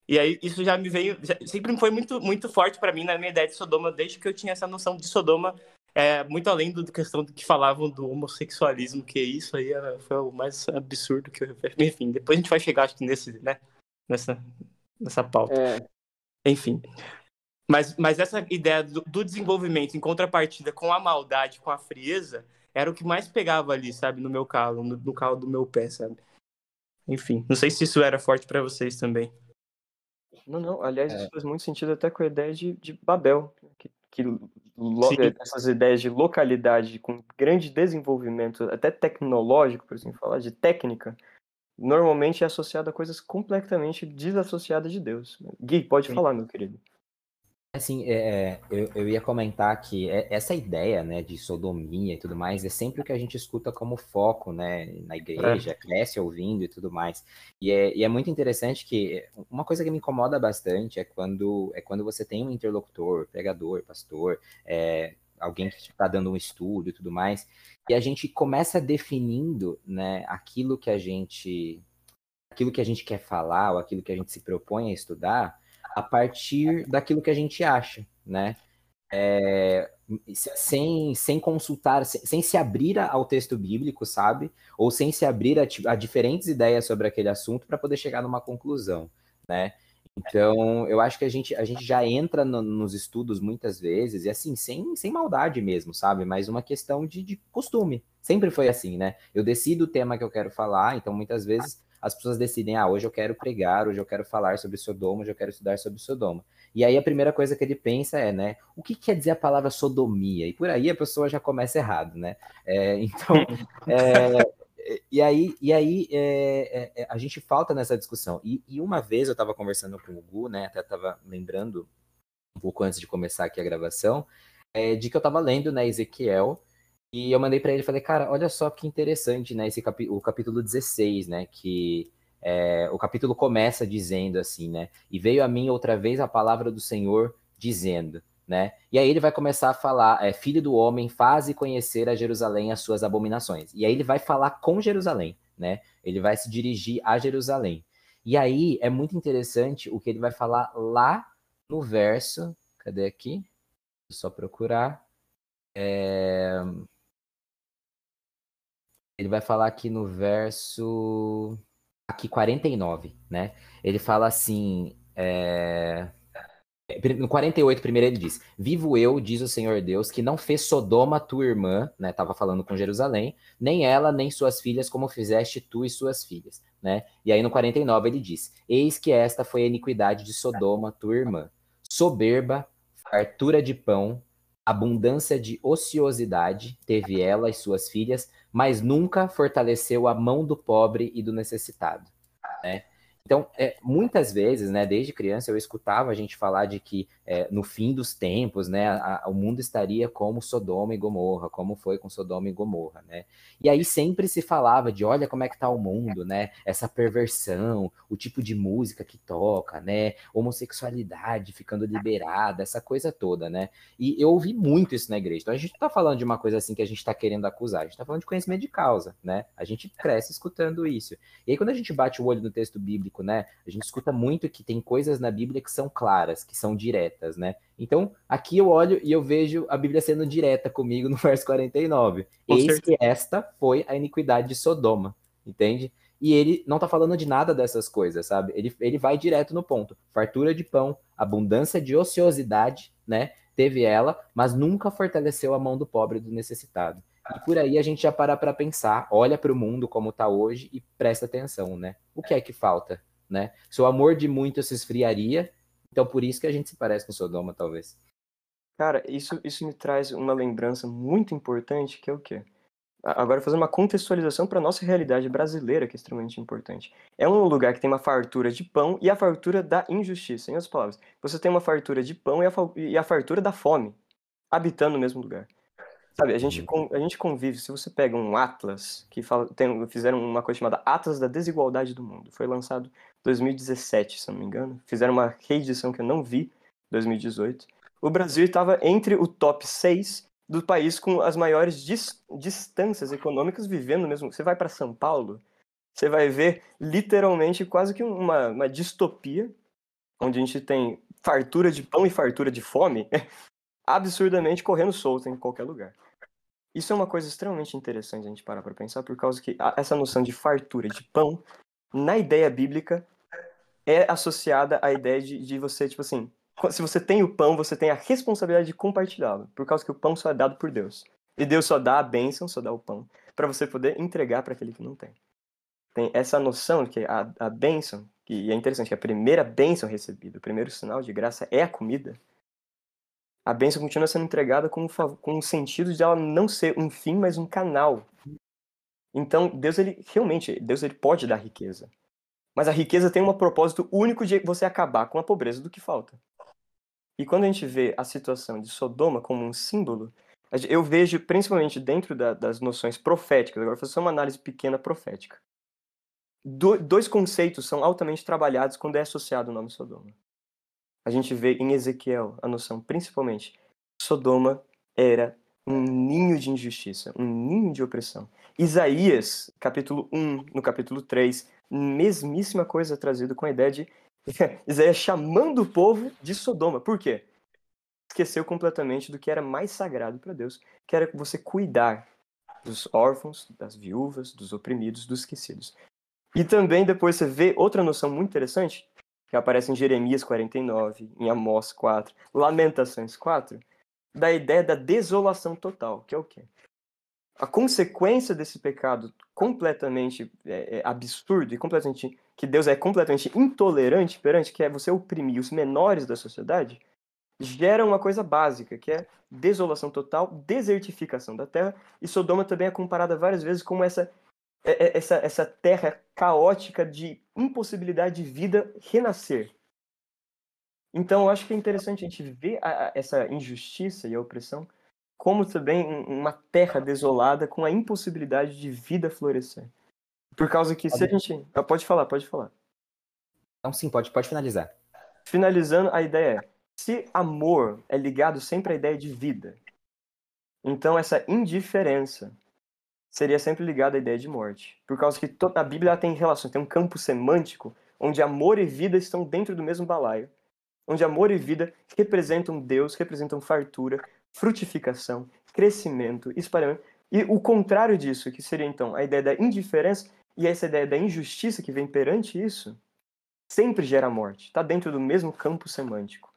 E aí isso já me veio, sempre foi muito, muito forte para mim na minha ideia de Sodoma, desde que eu tinha essa noção de Sodoma, é, muito além do questão do que falavam do homossexualismo, que isso aí foi o mais absurdo que eu. Enfim, depois a gente vai chegar, acho que nesse, né? Nessa, nessa pauta. É. Enfim. Mas, mas essa ideia do, do, desenvolvimento em contrapartida com a maldade, com a frieza, era o que mais pegava ali, sabe, no meu calo, no, no calo do meu pé, sabe? Enfim, não sei se isso era forte para vocês também. Não, não. Aliás, é. isso faz muito sentido até com a ideia de, de Babel, que, que essas ideias de localidade com grande desenvolvimento, até tecnológico, por assim falar, de técnica, normalmente é associado a coisas completamente desassociadas de Deus. Gui, pode Sim. falar, meu querido. Assim, é, é, eu, eu ia comentar que é, essa ideia, né, de sodomia e tudo mais, é sempre o que a gente escuta como foco, né, na igreja, é. cresce ouvindo e tudo mais. E é, e é muito interessante que uma coisa que me incomoda bastante é quando, é quando você tem um interlocutor, pregador, pastor, é, alguém que está dando um estudo e tudo mais, e a gente começa definindo, né, aquilo que a gente, aquilo que a gente quer falar ou aquilo que a gente se propõe a estudar, a partir daquilo que a gente acha, né? É, sem, sem consultar, sem, sem, se abrir ao texto bíblico, sabe? Ou sem se abrir a, a diferentes ideias sobre aquele assunto para poder chegar numa conclusão, né? Então, eu acho que a gente, a gente já entra no, nos estudos muitas vezes, e assim, sem, sem maldade mesmo, sabe? Mas uma questão de, de costume. Sempre foi assim, né? Eu decido o tema que eu quero falar, então muitas vezes as pessoas decidem, ah, hoje eu quero pregar, hoje eu quero falar sobre Sodoma, hoje eu quero estudar sobre Sodoma. E aí a primeira coisa que ele pensa é, né, o que quer dizer a palavra sodomia? E por aí a pessoa já começa errado, né? É, então, é, e aí, e aí é, é, a gente falta nessa discussão. E, e uma vez eu estava conversando com o Gu, né, até estava lembrando um pouco antes de começar aqui a gravação, é, de que eu estava lendo, né, Ezequiel, e eu mandei para ele, falei, cara, olha só que interessante, né, esse capi o capítulo 16, né, que é, o capítulo começa dizendo assim, né, e veio a mim outra vez a palavra do Senhor dizendo, né, e aí ele vai começar a falar, é, filho do homem, faze conhecer a Jerusalém as suas abominações, e aí ele vai falar com Jerusalém, né, ele vai se dirigir a Jerusalém, e aí é muito interessante o que ele vai falar lá no verso, cadê aqui? Só procurar. É... Ele vai falar aqui no verso. Aqui 49, né? Ele fala assim. É... No 48, primeiro ele diz: Vivo eu, diz o Senhor Deus, que não fez Sodoma tua irmã, né? Tava falando com Jerusalém, nem ela, nem suas filhas, como fizeste tu e suas filhas, né? E aí no 49 ele diz: Eis que esta foi a iniquidade de Sodoma, tua irmã, soberba, fartura de pão, abundância de ociosidade teve ela e suas filhas, mas nunca fortaleceu a mão do pobre e do necessitado. Né? Então, é, muitas vezes, né, desde criança, eu escutava a gente falar de que é, no fim dos tempos, né, a, a, o mundo estaria como Sodoma e Gomorra, como foi com Sodoma e Gomorra, né? E aí sempre se falava de, olha como é que está o mundo, né? Essa perversão, o tipo de música que toca, né? Homossexualidade ficando liberada, essa coisa toda, né? E eu ouvi muito isso na igreja. Então a gente não está falando de uma coisa assim que a gente está querendo acusar, a gente está falando de conhecimento de causa, né? A gente cresce escutando isso. E aí quando a gente bate o olho no texto bíblico né? A gente escuta muito que tem coisas na Bíblia que são claras, que são diretas, né? Então, aqui eu olho e eu vejo a Bíblia sendo direta comigo no verso 49. Com Eis certeza. que esta foi a iniquidade de Sodoma, entende? E ele não tá falando de nada dessas coisas, sabe? Ele, ele vai direto no ponto. Fartura de pão, abundância de ociosidade, né? Teve ela, mas nunca fortaleceu a mão do pobre e do necessitado. E por aí a gente já para para pensar, olha para o mundo como está hoje e presta atenção, né? O que é que falta, né? Se o amor de muito se esfriaria, então por isso que a gente se parece com Sodoma, talvez. Cara, isso, isso me traz uma lembrança muito importante, que é o quê? Agora, fazendo uma contextualização para a nossa realidade brasileira, que é extremamente importante. É um lugar que tem uma fartura de pão e a fartura da injustiça. Em outras palavras, você tem uma fartura de pão e a, e a fartura da fome, habitando no mesmo lugar. Sabe, a gente, uhum. a gente convive, se você pega um Atlas, que fala, tem, fizeram uma coisa chamada Atlas da Desigualdade do Mundo, foi lançado 2017, se não me engano, fizeram uma reedição que eu não vi, 2018. O Brasil estava entre o top 6 do país com as maiores dis, distâncias econômicas vivendo mesmo. Você vai para São Paulo, você vai ver literalmente quase que uma, uma distopia, onde a gente tem fartura de pão e fartura de fome, absurdamente correndo solto em qualquer lugar. Isso é uma coisa extremamente interessante a gente parar para pensar, por causa que essa noção de fartura de pão, na ideia bíblica, é associada à ideia de, de você, tipo assim, se você tem o pão, você tem a responsabilidade de compartilhá-lo, por causa que o pão só é dado por Deus. E Deus só dá a bênção, só dá o pão, para você poder entregar para aquele que não tem. Tem essa noção que a, a bênção, que é interessante, que a primeira bênção recebida, o primeiro sinal de graça é a comida, a bênção continua sendo entregada com, com o sentido de ela não ser um fim, mas um canal. Então, Deus, ele realmente, Deus ele pode dar riqueza. Mas a riqueza tem um propósito único de você acabar com a pobreza do que falta. E quando a gente vê a situação de Sodoma como um símbolo, eu vejo, principalmente dentro da, das noções proféticas, agora vou fazer uma análise pequena profética. Do, dois conceitos são altamente trabalhados quando é associado o nome Sodoma a gente vê em Ezequiel a noção, principalmente, Sodoma era um ninho de injustiça, um ninho de opressão. Isaías, capítulo 1, no capítulo 3, mesmíssima coisa trazida com a ideia de Isaías chamando o povo de Sodoma. Por quê? Esqueceu completamente do que era mais sagrado para Deus, que era você cuidar dos órfãos, das viúvas, dos oprimidos, dos esquecidos. E também depois você vê outra noção muito interessante, que aparece em Jeremias 49, em Amós 4, Lamentações 4, da ideia da desolação total, que é o quê? A consequência desse pecado completamente é, é, absurdo e completamente que Deus é completamente intolerante perante, que é você oprimir os menores da sociedade, gera uma coisa básica, que é desolação total, desertificação da terra, e Sodoma também é comparada várias vezes como essa é, é, essa, essa terra caótica de impossibilidade de vida renascer. Então, eu acho que é interessante a gente ver a, a, essa injustiça e a opressão como também uma terra desolada com a impossibilidade de vida florescer. Por causa que se a gente. Ah, pode falar, pode falar. Então, sim, pode, pode finalizar. Finalizando, a ideia é: se amor é ligado sempre à ideia de vida, então essa indiferença seria sempre ligado à ideia de morte. Por causa que toda a Bíblia tem relação, tem um campo semântico onde amor e vida estão dentro do mesmo balaio. Onde amor e vida representam Deus, representam fartura, frutificação, crescimento, espalhamento. E o contrário disso, que seria então a ideia da indiferença e essa ideia da injustiça que vem perante isso, sempre gera morte. Está dentro do mesmo campo semântico.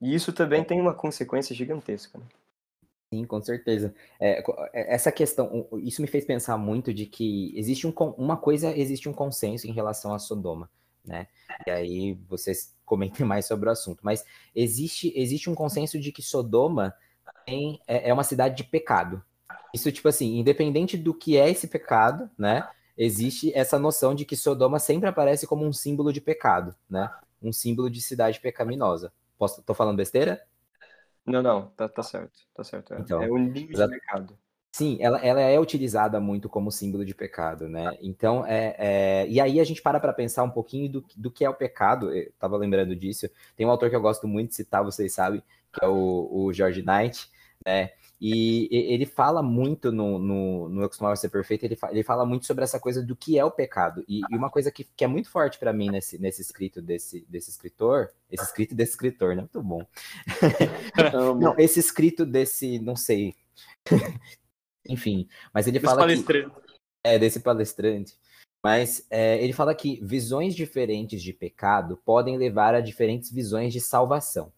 E isso também tem uma consequência gigantesca. Né? Sim, com certeza. É, é, essa questão, isso me fez pensar muito de que existe um, uma coisa, existe um consenso em relação a Sodoma, né? E aí vocês comentem mais sobre o assunto. Mas existe, existe um consenso de que Sodoma tem, é, é uma cidade de pecado. Isso, tipo assim, independente do que é esse pecado, né? Existe essa noção de que Sodoma sempre aparece como um símbolo de pecado, né? Um símbolo de cidade pecaminosa. Posso, tô falando besteira? Não, não, tá, tá certo, tá certo. É, então, é o nível de pecado. Sim, ela, ela é utilizada muito como símbolo de pecado, né? Então, é, é... e aí a gente para para pensar um pouquinho do, do que é o pecado. Eu tava lembrando disso. Tem um autor que eu gosto muito de citar, vocês sabem, que é o, o George Knight, né? E ele fala muito no, no, no Eu Costumava Ser Perfeito, ele, ele fala muito sobre essa coisa do que é o pecado. E, e uma coisa que, que é muito forte para mim nesse, nesse escrito desse, desse escritor, esse escrito desse escritor, né? Muito bom. não, esse escrito desse, não sei. Enfim, mas ele fala que... É, desse palestrante. Mas é, ele fala que visões diferentes de pecado podem levar a diferentes visões de salvação.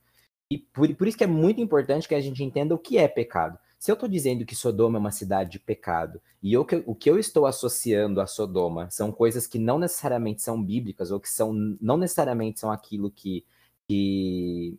E por, por isso que é muito importante que a gente entenda o que é pecado. Se eu estou dizendo que Sodoma é uma cidade de pecado, e eu, o que eu estou associando a Sodoma são coisas que não necessariamente são bíblicas, ou que são, não necessariamente são aquilo que, que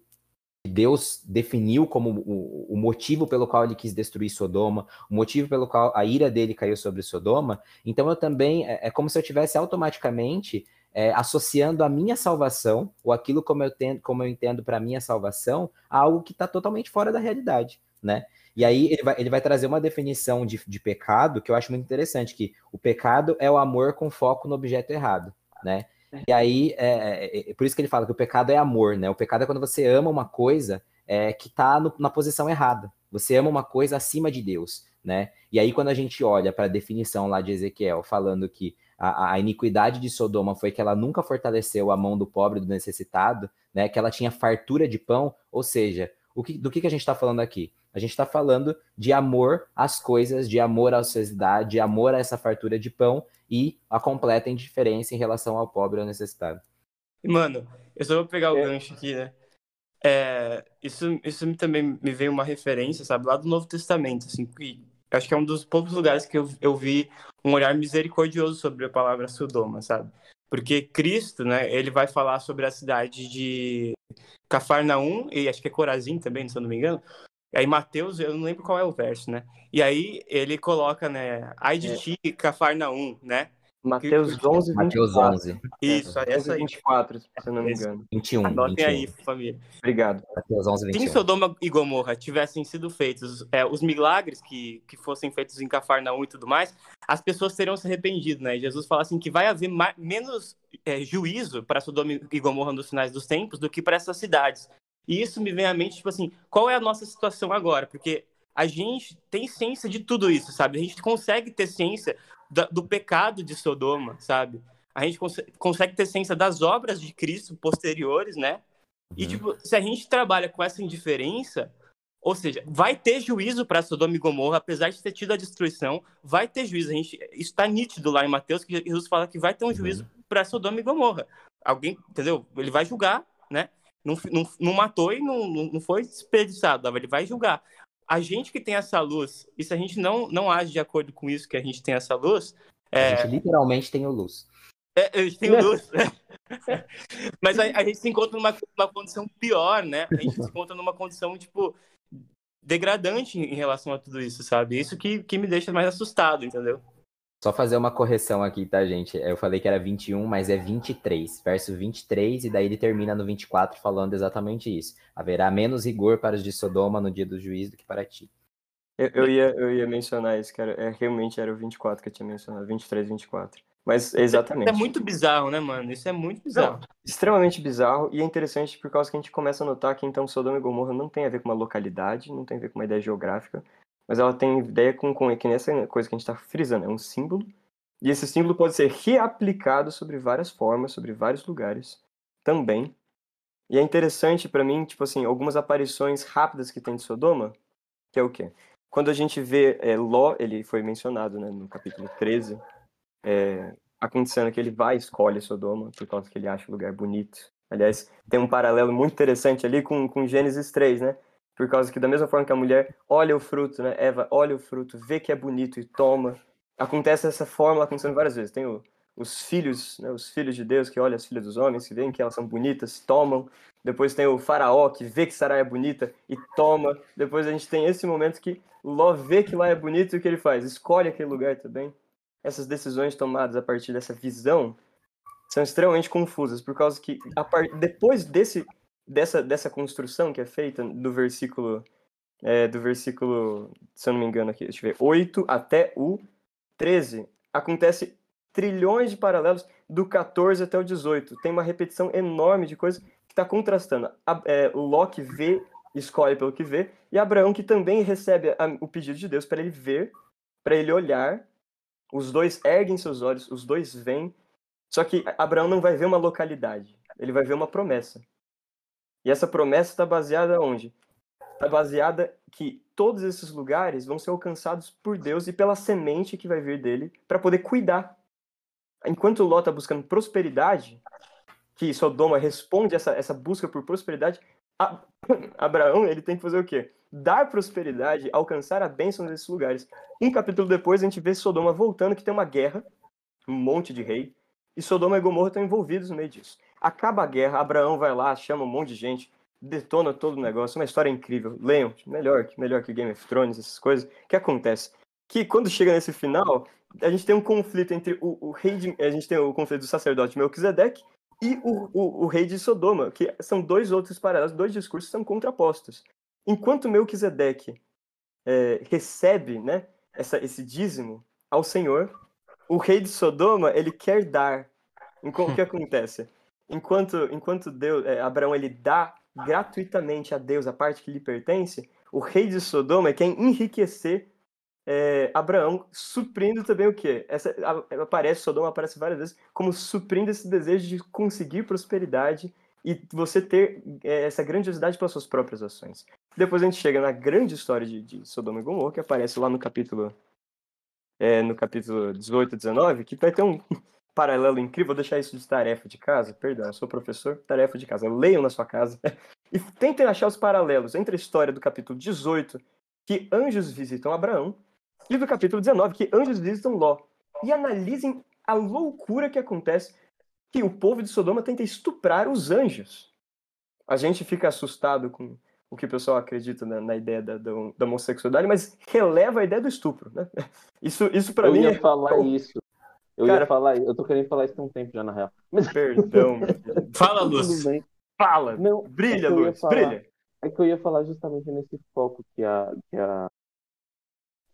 Deus definiu como o, o, motivo pelo qual ele quis destruir Sodoma, o motivo pelo qual a ira dele caiu sobre Sodoma, então eu também, é, é como se eu tivesse automaticamente é, associando a minha salvação, ou aquilo como eu, tendo, como eu entendo para minha salvação, a algo que está totalmente fora da realidade, né? E aí ele vai, ele vai trazer uma definição de, de pecado que eu acho muito interessante, que o pecado é o amor com foco no objeto errado, né? E aí, é, é, é, por isso que ele fala que o pecado é amor, né? O pecado é quando você ama uma coisa é, que está na posição errada. Você ama uma coisa acima de Deus, né? E aí, quando a gente olha para a definição lá de Ezequiel, falando que a, a, iniquidade de Sodoma foi que ela nunca fortaleceu a mão do pobre, do necessitado, né? Que ela tinha fartura de pão, ou seja, que, do que, que a gente está falando aqui? A gente está falando de amor às coisas, de amor à sociedade, de amor a essa fartura de pão e a completa indiferença em relação ao pobre ou necessitado. Mano, eu só vou pegar o é. gancho aqui, né? É, isso, isso também me veio uma referência, sabe, lá do Novo Testamento, assim, que acho que é um dos poucos lugares que eu, eu vi um olhar misericordioso sobre a palavra Sodoma, sabe? Porque Cristo, né, ele vai falar sobre a cidade de Cafarnaum, e acho que é Corazim também, se eu não me engano. Aí Mateus, eu não lembro qual é o verso, né? E aí ele coloca, né, ai de é. ti, Cafarnaum, né? Mateus 11, 24. Mateus 11. Isso, é, essa aí. 24, se eu não me engano. 21. Anotem 21. aí, família. Obrigado. Mateus 11, 21. Se em Sodoma e Gomorra tivessem sido feitos é, os milagres que, que fossem feitos em Cafarnaum e tudo mais, as pessoas teriam se arrependido, né? Jesus fala assim que vai haver mais, menos é, juízo para Sodoma e Gomorra nos finais dos tempos do que para essas cidades. E isso me vem à mente, tipo assim, qual é a nossa situação agora? Porque a gente tem ciência de tudo isso, sabe? A gente consegue ter ciência do pecado de Sodoma, sabe? A gente cons consegue ter ciência das obras de Cristo posteriores, né? E, uhum. tipo, se a gente trabalha com essa indiferença, ou seja, vai ter juízo para Sodoma e Gomorra, apesar de ter tido a destruição, vai ter juízo. A gente, isso está nítido lá em Mateus, que Jesus fala que vai ter um juízo uhum. para Sodoma e Gomorra. Alguém, entendeu? Ele vai julgar, né? Não, não, não matou e não, não foi desperdiçado, ele vai julgar a gente que tem essa luz, e se a gente não, não age de acordo com isso, que a gente tem essa luz. É... A gente literalmente tem luz. É, a gente tem luz. Mas a, a, gente se encontra numa, numa condição pior, né? A gente se encontra numa condição, tipo, degradante em relação a tudo isso, sabe? Isso que, que me deixa mais assustado, entendeu? Só fazer uma correção aqui, tá, gente? Eu falei que era 21, mas é 23, verso 23, e daí ele termina no 24 falando exatamente isso. Haverá menos rigor para os de Sodoma no dia do juízo do que para ti. Eu, eu ia, eu ia mencionar isso, cara. É, realmente era o 24 que eu tinha mencionado, 23, 24. Mas exatamente. Isso é muito bizarro, né, mano? Isso é muito bizarro. Não, extremamente bizarro, e é interessante por causa que a gente começa a notar que então Sodoma e Gomorra não tem a ver com uma localidade, não tem a ver com uma ideia geográfica, mas ela tem ideia com, com que nessa coisa que a gente está frisando, é um símbolo, e esse símbolo pode ser reaplicado sobre várias formas, sobre vários lugares também. E é interessante para mim, tipo assim, algumas aparições rápidas que tem de Sodoma, que é o quê? Quando a gente vê é, Ló, ele foi mencionado né, no capítulo 13, é, acontecendo que ele vai e escolhe Sodoma, por causa que ele acha o lugar bonito. Aliás, tem um paralelo muito interessante ali com, com Gênesis 3, né? Por causa que, da mesma forma que a mulher olha o fruto, né? Eva olha o fruto, vê que é bonito e toma. Acontece essa fórmula acontecendo várias vezes. Tem o, os filhos, né? Os filhos de Deus que olham as filhas dos homens, que veem que elas são bonitas, tomam. Depois tem o faraó que vê que Sarai é bonita e toma. Depois a gente tem esse momento que Ló vê que lá é bonito e o que ele faz? Escolhe aquele lugar também. Essas decisões tomadas a partir dessa visão são extremamente confusas, por causa que depois desse dessa, dessa construção que é feita do versículo, é, do versículo, se eu não me engano aqui, deixa eu ver, 8 até o 13, acontece trilhões de paralelos do 14 até o 18. Tem uma repetição enorme de coisas que está contrastando. A, é, o Locke vê escolhe pelo que vê, e Abraão que também recebe a, o pedido de Deus para ele ver, para ele olhar. Os dois erguem seus olhos, os dois veem. Só que Abraão não vai ver uma localidade, ele vai ver uma promessa. E essa promessa está baseada onde? Está baseada que todos esses lugares vão ser alcançados por Deus e pela semente que vai vir dele para poder cuidar. Enquanto Ló está buscando prosperidade, que Sodoma responde essa, essa busca por prosperidade, a, Abraão ele tem que fazer o quê? Dar prosperidade, alcançar a bênção nesses lugares. Um capítulo depois a gente vê Sodoma voltando, que tem uma guerra, um monte de rei, e Sodoma e Gomorra estão envolvidos no meio disso. Acaba a guerra, Abraão vai lá, chama um monte de gente, detona todo o negócio, uma história incrível. Leiam, melhor, melhor que Game of Thrones, essas coisas. O que acontece? Que quando chega nesse final, a gente tem um conflito entre o, o rei de, a gente tem o conflito do sacerdote Melquisedeque e o, o, o, rei de Sodoma, que são dois outros paralelos, dois discursos são contrapostos. Enquanto Melquisedeque é, recebe né, essa, esse dízimo ao Senhor, o rei de Sodoma ele quer dar. O que acontece? Enquanto, enquanto Deus, é, Abraão ele dá gratuitamente a Deus a parte que lhe pertence, o rei de Sodoma quer enriquecer é, Abraão, suprindo também o quê? Essa, aparece, Sodoma aparece várias vezes, como suprindo esse desejo de conseguir prosperidade e você ter é, essa grandiosidade pelas suas próprias ações. Depois a gente chega na grande história de, de Sodoma e Gomorra, que aparece lá no capítulo é, no capítulo 18 e 19, que vai ter um paralelo incrível, vou deixar isso de tarefa de casa, perdão, sou professor, tarefa de casa, leiam na sua casa, e tentem achar os paralelos entre a história do capítulo 18, que anjos visitam Abraão, e do capítulo 19, que anjos visitam Ló, e analisem a loucura que acontece, que o povo de Sodoma tenta estuprar os anjos. A gente fica assustado com o que o pessoal acredita na, na ideia da, da, da, homossexualidade, mas releva a ideia do estupro, né? Isso, isso para mim. Eu ia é... falar isso. Eu Cara, ia falar, eu tô querendo falar isso há um tempo já, na real. Mas... Perdão. Fala, Luz. Fala. Não, brilha, é Luz. Falar, brilha. É que eu ia falar justamente nesse foco que a, que a,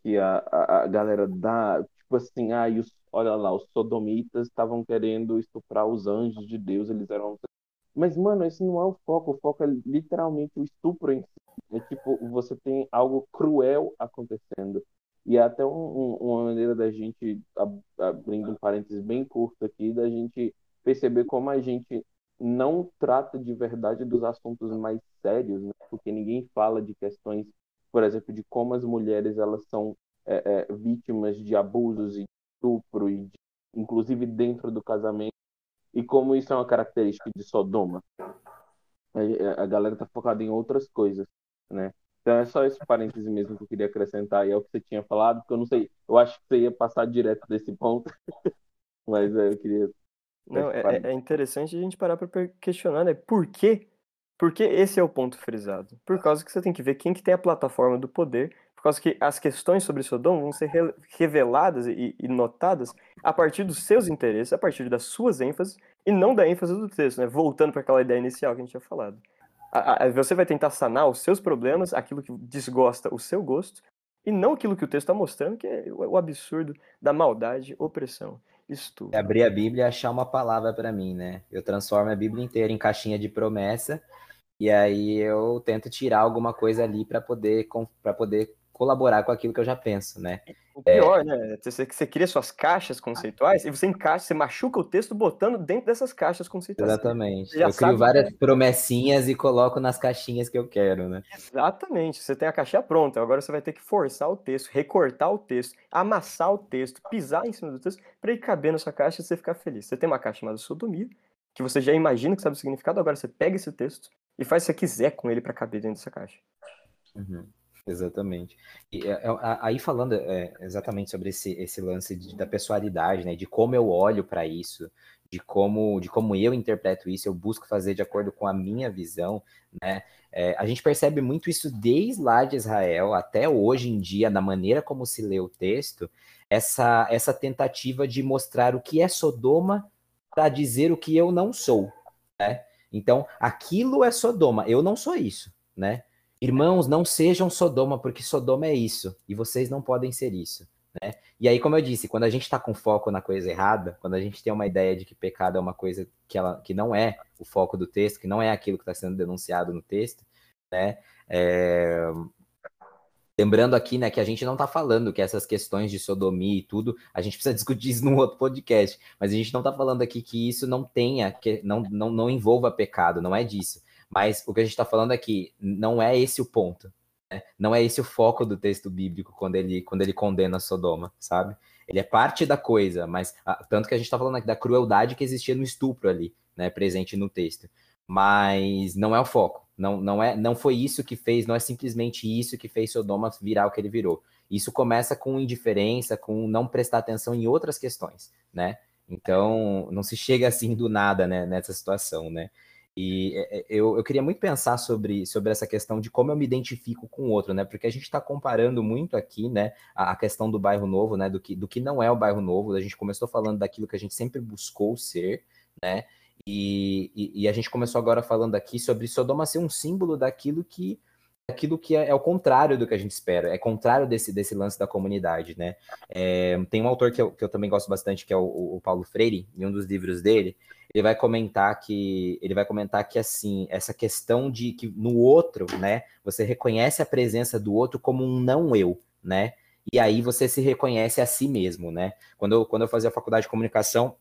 que a, a, a galera dá. Tipo assim, ah, os, olha lá, os sodomitas estavam querendo estuprar os anjos de Deus, eles eram mas, mano, esse não é o foco. O foco é literalmente o estupro em si. É tipo, você tem algo cruel acontecendo. E é até um, um, uma maneira da gente, abrindo um parênteses bem curto aqui, da gente perceber como a gente não trata de verdade dos assuntos mais sérios, né? porque ninguém fala de questões, por exemplo, de como as mulheres elas são é, é, vítimas de abusos e estupro, e de, inclusive dentro do casamento, e como isso é uma característica de Sodoma. A, a galera tá focada em outras coisas, né? Então é só esse parêntese mesmo que eu queria acrescentar, e é o que você tinha falado, porque eu não sei, eu acho que você ia passar direto desse ponto, mas é, eu queria. Não, é, é, interessante a gente parar para questionar, né? Por quê? Porque esse é o ponto frisado. Por causa que você tem que ver quem que tem a plataforma do poder causa que as questões sobre Sodoma vão ser re reveladas e, e, notadas a partir dos seus interesses, a partir das suas ênfases, e não da ênfase do texto, né? Voltando para aquela ideia inicial que a gente tinha falado. A, a, você vai tentar sanar os seus problemas, aquilo que desgosta o seu gosto, e não aquilo que o texto está mostrando, que é o, o absurdo da maldade, opressão, estupro. Abrir a Bíblia e achar uma palavra para mim, né? Eu transformo a Bíblia inteira em caixinha de promessa, e aí eu tento tirar alguma coisa ali para poder, para poder colaborar com aquilo que eu já penso, né? O pior, é... né? Você, você cria suas caixas conceituais e você encaixa, você machuca o texto botando dentro dessas caixas conceituais. Exatamente. Eu crio várias que... promessinhas e coloco nas caixinhas que eu quero, né? Exatamente. Você tem a caixinha pronta, agora você vai ter que forçar o texto, recortar o texto, amassar o texto, pisar em cima do texto para ele caber na sua caixa e você ficar feliz. Você tem uma caixa chamada sodomia, que você já imagina que sabe o significado, agora você pega esse texto e faz o que você quiser com ele para caber dentro dessa caixa. Uhum. Exatamente. E é, é, aí falando é, exatamente sobre esse, esse lance de, da pessoalidade, né, de como eu olho para isso, de como, de como eu interpreto isso, eu busco fazer de acordo com a minha visão, né? É, a gente percebe muito isso desde lá de Israel até hoje em dia, na maneira como se lê o texto, essa, essa tentativa de mostrar o que é Sodoma para dizer o que eu não sou, né? Então, aquilo é Sodoma, eu não sou isso, né? Irmãos, não sejam Sodoma, porque Sodoma é isso, e vocês não podem ser isso. Né? E aí, como eu disse, quando a gente está com foco na coisa errada, quando a gente tem uma ideia de que pecado é uma coisa que, ela, que não é o foco do texto, que não é aquilo que está sendo denunciado no texto, né? É... Lembrando aqui, né, que a gente não está falando que essas questões de sodomia e tudo, a gente precisa discutir isso num outro podcast, mas a gente não está falando aqui que isso não tenha, que não, não, não envolva pecado, não é disso. Mas o que a gente está falando aqui não é esse o ponto. Né? Não é esse o foco do texto bíblico quando ele, quando ele condena Sodoma, sabe? Ele é parte da coisa, mas tanto que a gente está falando aqui da crueldade que existia no estupro ali, né, presente no texto. Mas não é o foco. Não, não, é, não foi isso que fez, não é simplesmente isso que fez Sodoma virar o que ele virou. Isso começa com indiferença, com não prestar atenção em outras questões, né? Então, não se chega assim do nada, né, nessa situação, né? E é, é, eu, eu queria muito pensar sobre, sobre essa questão de como eu me identifico com o outro, né? Porque a gente está comparando muito aqui, né, a, a, questão do bairro novo, né, do que, do que não é o bairro novo. A gente começou falando daquilo que a gente sempre buscou ser, né? E, e, e, a gente começou agora falando aqui sobre Sodoma ser um símbolo daquilo que aquilo que é, é, o contrário do que a gente espera, é contrário desse, desse lance da comunidade, né? É, tem um autor que eu, que eu também gosto bastante, que é o, o, Paulo Freire, em um dos livros dele, ele vai comentar que ele vai comentar que assim essa questão de que no outro, né, você reconhece a presença do outro como um não eu, né? E aí você se reconhece a si mesmo, né? Quando eu, quando eu fazia a faculdade de comunicação,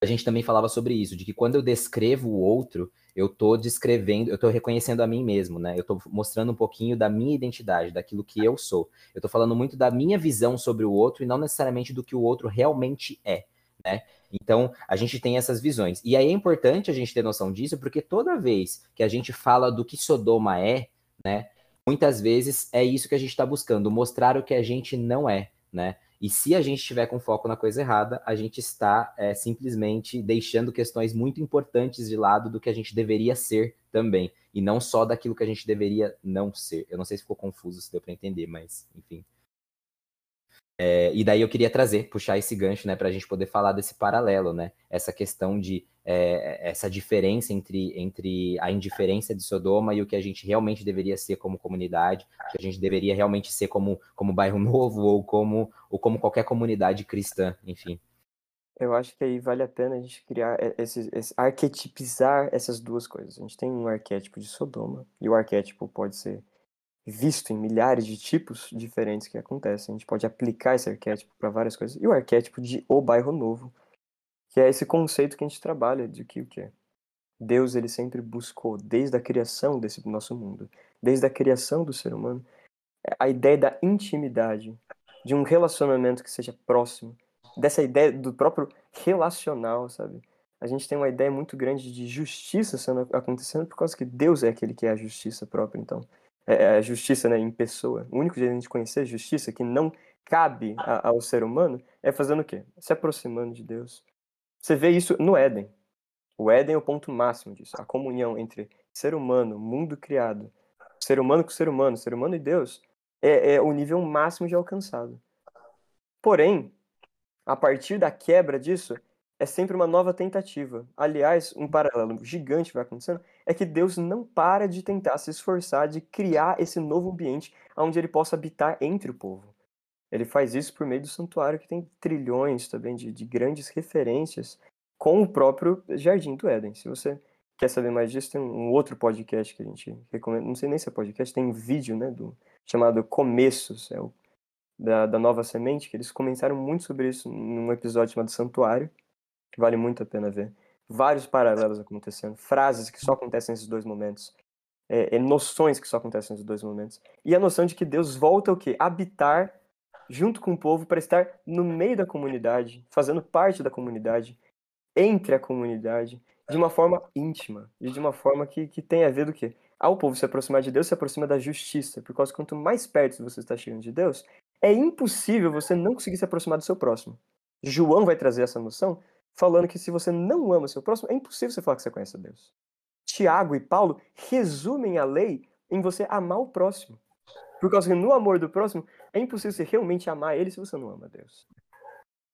a gente também falava sobre isso, de que quando eu descrevo o outro, eu estou descrevendo, eu estou reconhecendo a mim mesmo, né? Eu estou mostrando um pouquinho da minha identidade, daquilo que eu sou. Eu estou falando muito da minha visão sobre o outro e não necessariamente do que o outro realmente é, né? Então, a gente tem essas visões. E aí é importante a gente ter noção disso, porque toda vez que a gente fala do que Sodoma é, né? Muitas vezes é isso que a gente está buscando, mostrar o que a gente não é, né? E se a gente estiver com foco na coisa errada, a gente está é, simplesmente deixando questões muito importantes de lado do que a gente deveria ser também. E não só daquilo que a gente deveria não ser. Eu não sei se ficou confuso, se deu para entender, mas enfim. É, e daí eu queria trazer, puxar esse gancho, né, para a gente poder falar desse paralelo, né? Essa questão de é, essa diferença entre, entre a indiferença de Sodoma e o que a gente realmente deveria ser como comunidade, que a gente deveria realmente ser como, como bairro novo ou como, ou como qualquer comunidade cristã, enfim. Eu acho que aí vale a pena a gente criar esses, esse, arquetipizar essas duas coisas. A gente tem um arquétipo de Sodoma e o arquétipo pode ser visto em milhares de tipos diferentes que acontecem. A gente pode aplicar esse arquétipo para várias coisas. E o arquétipo de o bairro novo, que é esse conceito que a gente trabalha de que o que é. Deus ele sempre buscou desde a criação desse nosso mundo, desde a criação do ser humano, a ideia da intimidade, de um relacionamento que seja próximo, dessa ideia do próprio relacional, sabe? A gente tem uma ideia muito grande de justiça sendo acontecendo por causa que Deus é aquele que é a justiça própria, então é, é, a justiça né, em pessoa. O único jeito de a gente conhecer a justiça que não cabe a, ao ser humano é fazendo o quê? Se aproximando de Deus. Você vê isso no Éden. O Éden é o ponto máximo disso. A comunhão entre ser humano, mundo criado, ser humano com ser humano, ser humano e Deus, é, é o nível máximo de alcançado. Porém, a partir da quebra disso, é sempre uma nova tentativa. Aliás, um paralelo gigante vai acontecendo é que Deus não para de tentar se esforçar de criar esse novo ambiente onde ele possa habitar entre o povo. Ele faz isso por meio do santuário, que tem trilhões também de, de grandes referências com o próprio Jardim do Éden. Se você quer saber mais disso, tem um outro podcast que a gente recomenda. Não sei nem se é podcast, tem um vídeo né, do, chamado Começos, é o, da, da Nova Semente, que eles comentaram muito sobre isso num episódio chamado Santuário que vale muito a pena ver. Vários paralelos acontecendo, frases que só acontecem nesses dois momentos, é, é, noções que só acontecem nesses dois momentos. E a noção de que Deus volta o quê? Habitar junto com o povo para estar no meio da comunidade, fazendo parte da comunidade, entre a comunidade, de uma forma íntima e de uma forma que, que tem a ver do quê? Ao povo se aproximar de Deus, se aproxima da justiça, por causa que quanto mais perto você está chegando de Deus, é impossível você não conseguir se aproximar do seu próximo. João vai trazer essa noção falando que se você não ama seu próximo, é impossível você falar que você conhece a Deus. Tiago e Paulo resumem a lei em você amar o próximo. Por causa que no amor do próximo, é impossível você realmente amar ele se você não ama Deus.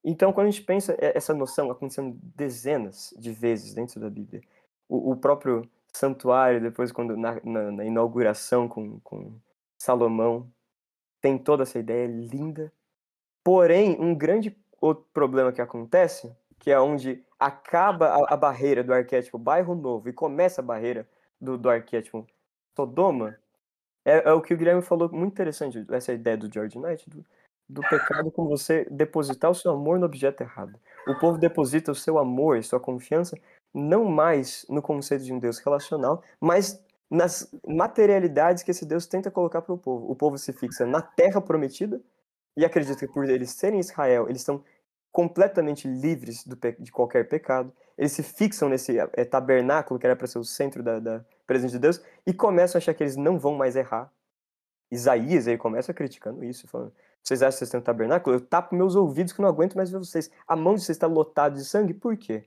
Então, quando a gente pensa essa noção acontecendo dezenas de vezes dentro da Bíblia, o, o próprio santuário, depois quando na, na, na inauguração com, com Salomão, tem toda essa ideia linda. Porém, um grande outro problema que acontece que é onde acaba a, a, barreira do arquétipo bairro novo e começa a barreira do, do arquétipo Sodoma, É, é o que o Guilherme falou, muito interessante, essa ideia do George Knight, do, do pecado como você depositar o seu amor no objeto errado. O povo deposita o seu amor e sua confiança não mais no conceito de um Deus relacional, mas nas materialidades que esse Deus tenta colocar para o povo. O povo se fixa na terra prometida e acredita que por eles serem Israel, eles estão completamente livres do, de qualquer pecado. Eles se fixam nesse é, tabernáculo que era para ser o centro da, da presença de Deus e começam a achar que eles não vão mais errar. Isaías aí começa criticando isso, falando: vocês acham que vocês têm um tabernáculo? Eu tapo meus ouvidos que não aguento mais ver vocês. A mão de vocês está lotada de sangue, por quê?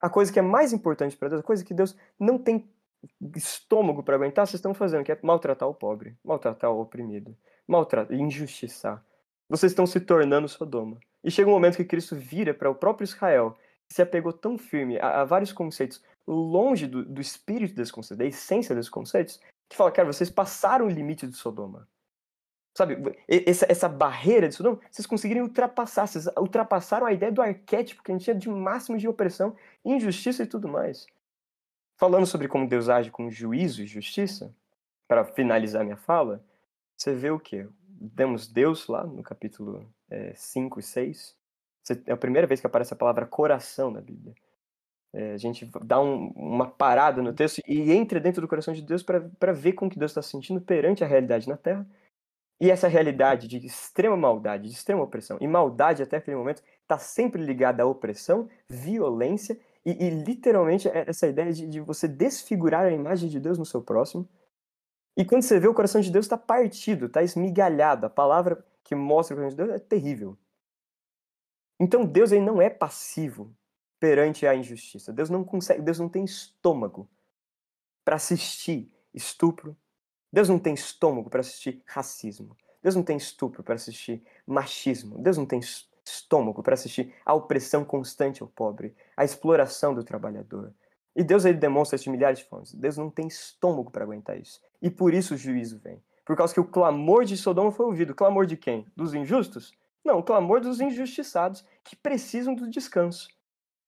A coisa que é mais importante para Deus, a coisa que Deus não tem estômago para aguentar, vocês estão fazendo, que é maltratar o pobre, maltratar o oprimido, maltratar, injustiçar. Vocês estão se tornando Sodoma. E chega um momento que Cristo vira para o próprio Israel, que se apegou tão firme a, a vários conceitos, longe do, do espírito desses conceitos, da essência desses conceitos, que fala, cara, vocês passaram o limite de Sodoma. Sabe, essa, essa barreira de Sodoma, vocês conseguiram ultrapassar, vocês ultrapassaram a ideia do arquétipo que a gente tinha de máximo de opressão, injustiça e tudo mais. Falando sobre como Deus age com juízo e justiça, para finalizar minha fala, você vê o quê? Temos Deus lá no capítulo é, 5 e 6. É a primeira vez que aparece a palavra coração na Bíblia. É, a gente dá um, uma parada no texto e entra dentro do coração de Deus para ver como que Deus está se sentindo perante a realidade na Terra e essa realidade de extrema maldade, de extrema opressão, e maldade até aquele momento está sempre ligada à opressão, violência e, e literalmente é essa ideia de, de, você desfigurar a imagem de Deus no seu próximo. E quando você vê o coração de Deus está partido, está esmigalhado, a palavra que mostra o coração de Deus é terrível. Então Deus ele não é passivo perante a injustiça. Deus não consegue, Deus não tem estômago para assistir estupro, Deus não tem estômago para assistir racismo. Deus não tem estupro para assistir machismo. Deus não tem estômago para assistir a opressão constante ao pobre, a exploração do trabalhador. E Deus ele demonstra isso de milhares de formas. Deus não tem estômago para aguentar isso. E por isso o juízo vem. Por causa que o clamor de Sodoma foi ouvido. O clamor de quem? Dos injustos? Não, o clamor dos injustiçados que precisam do descanso,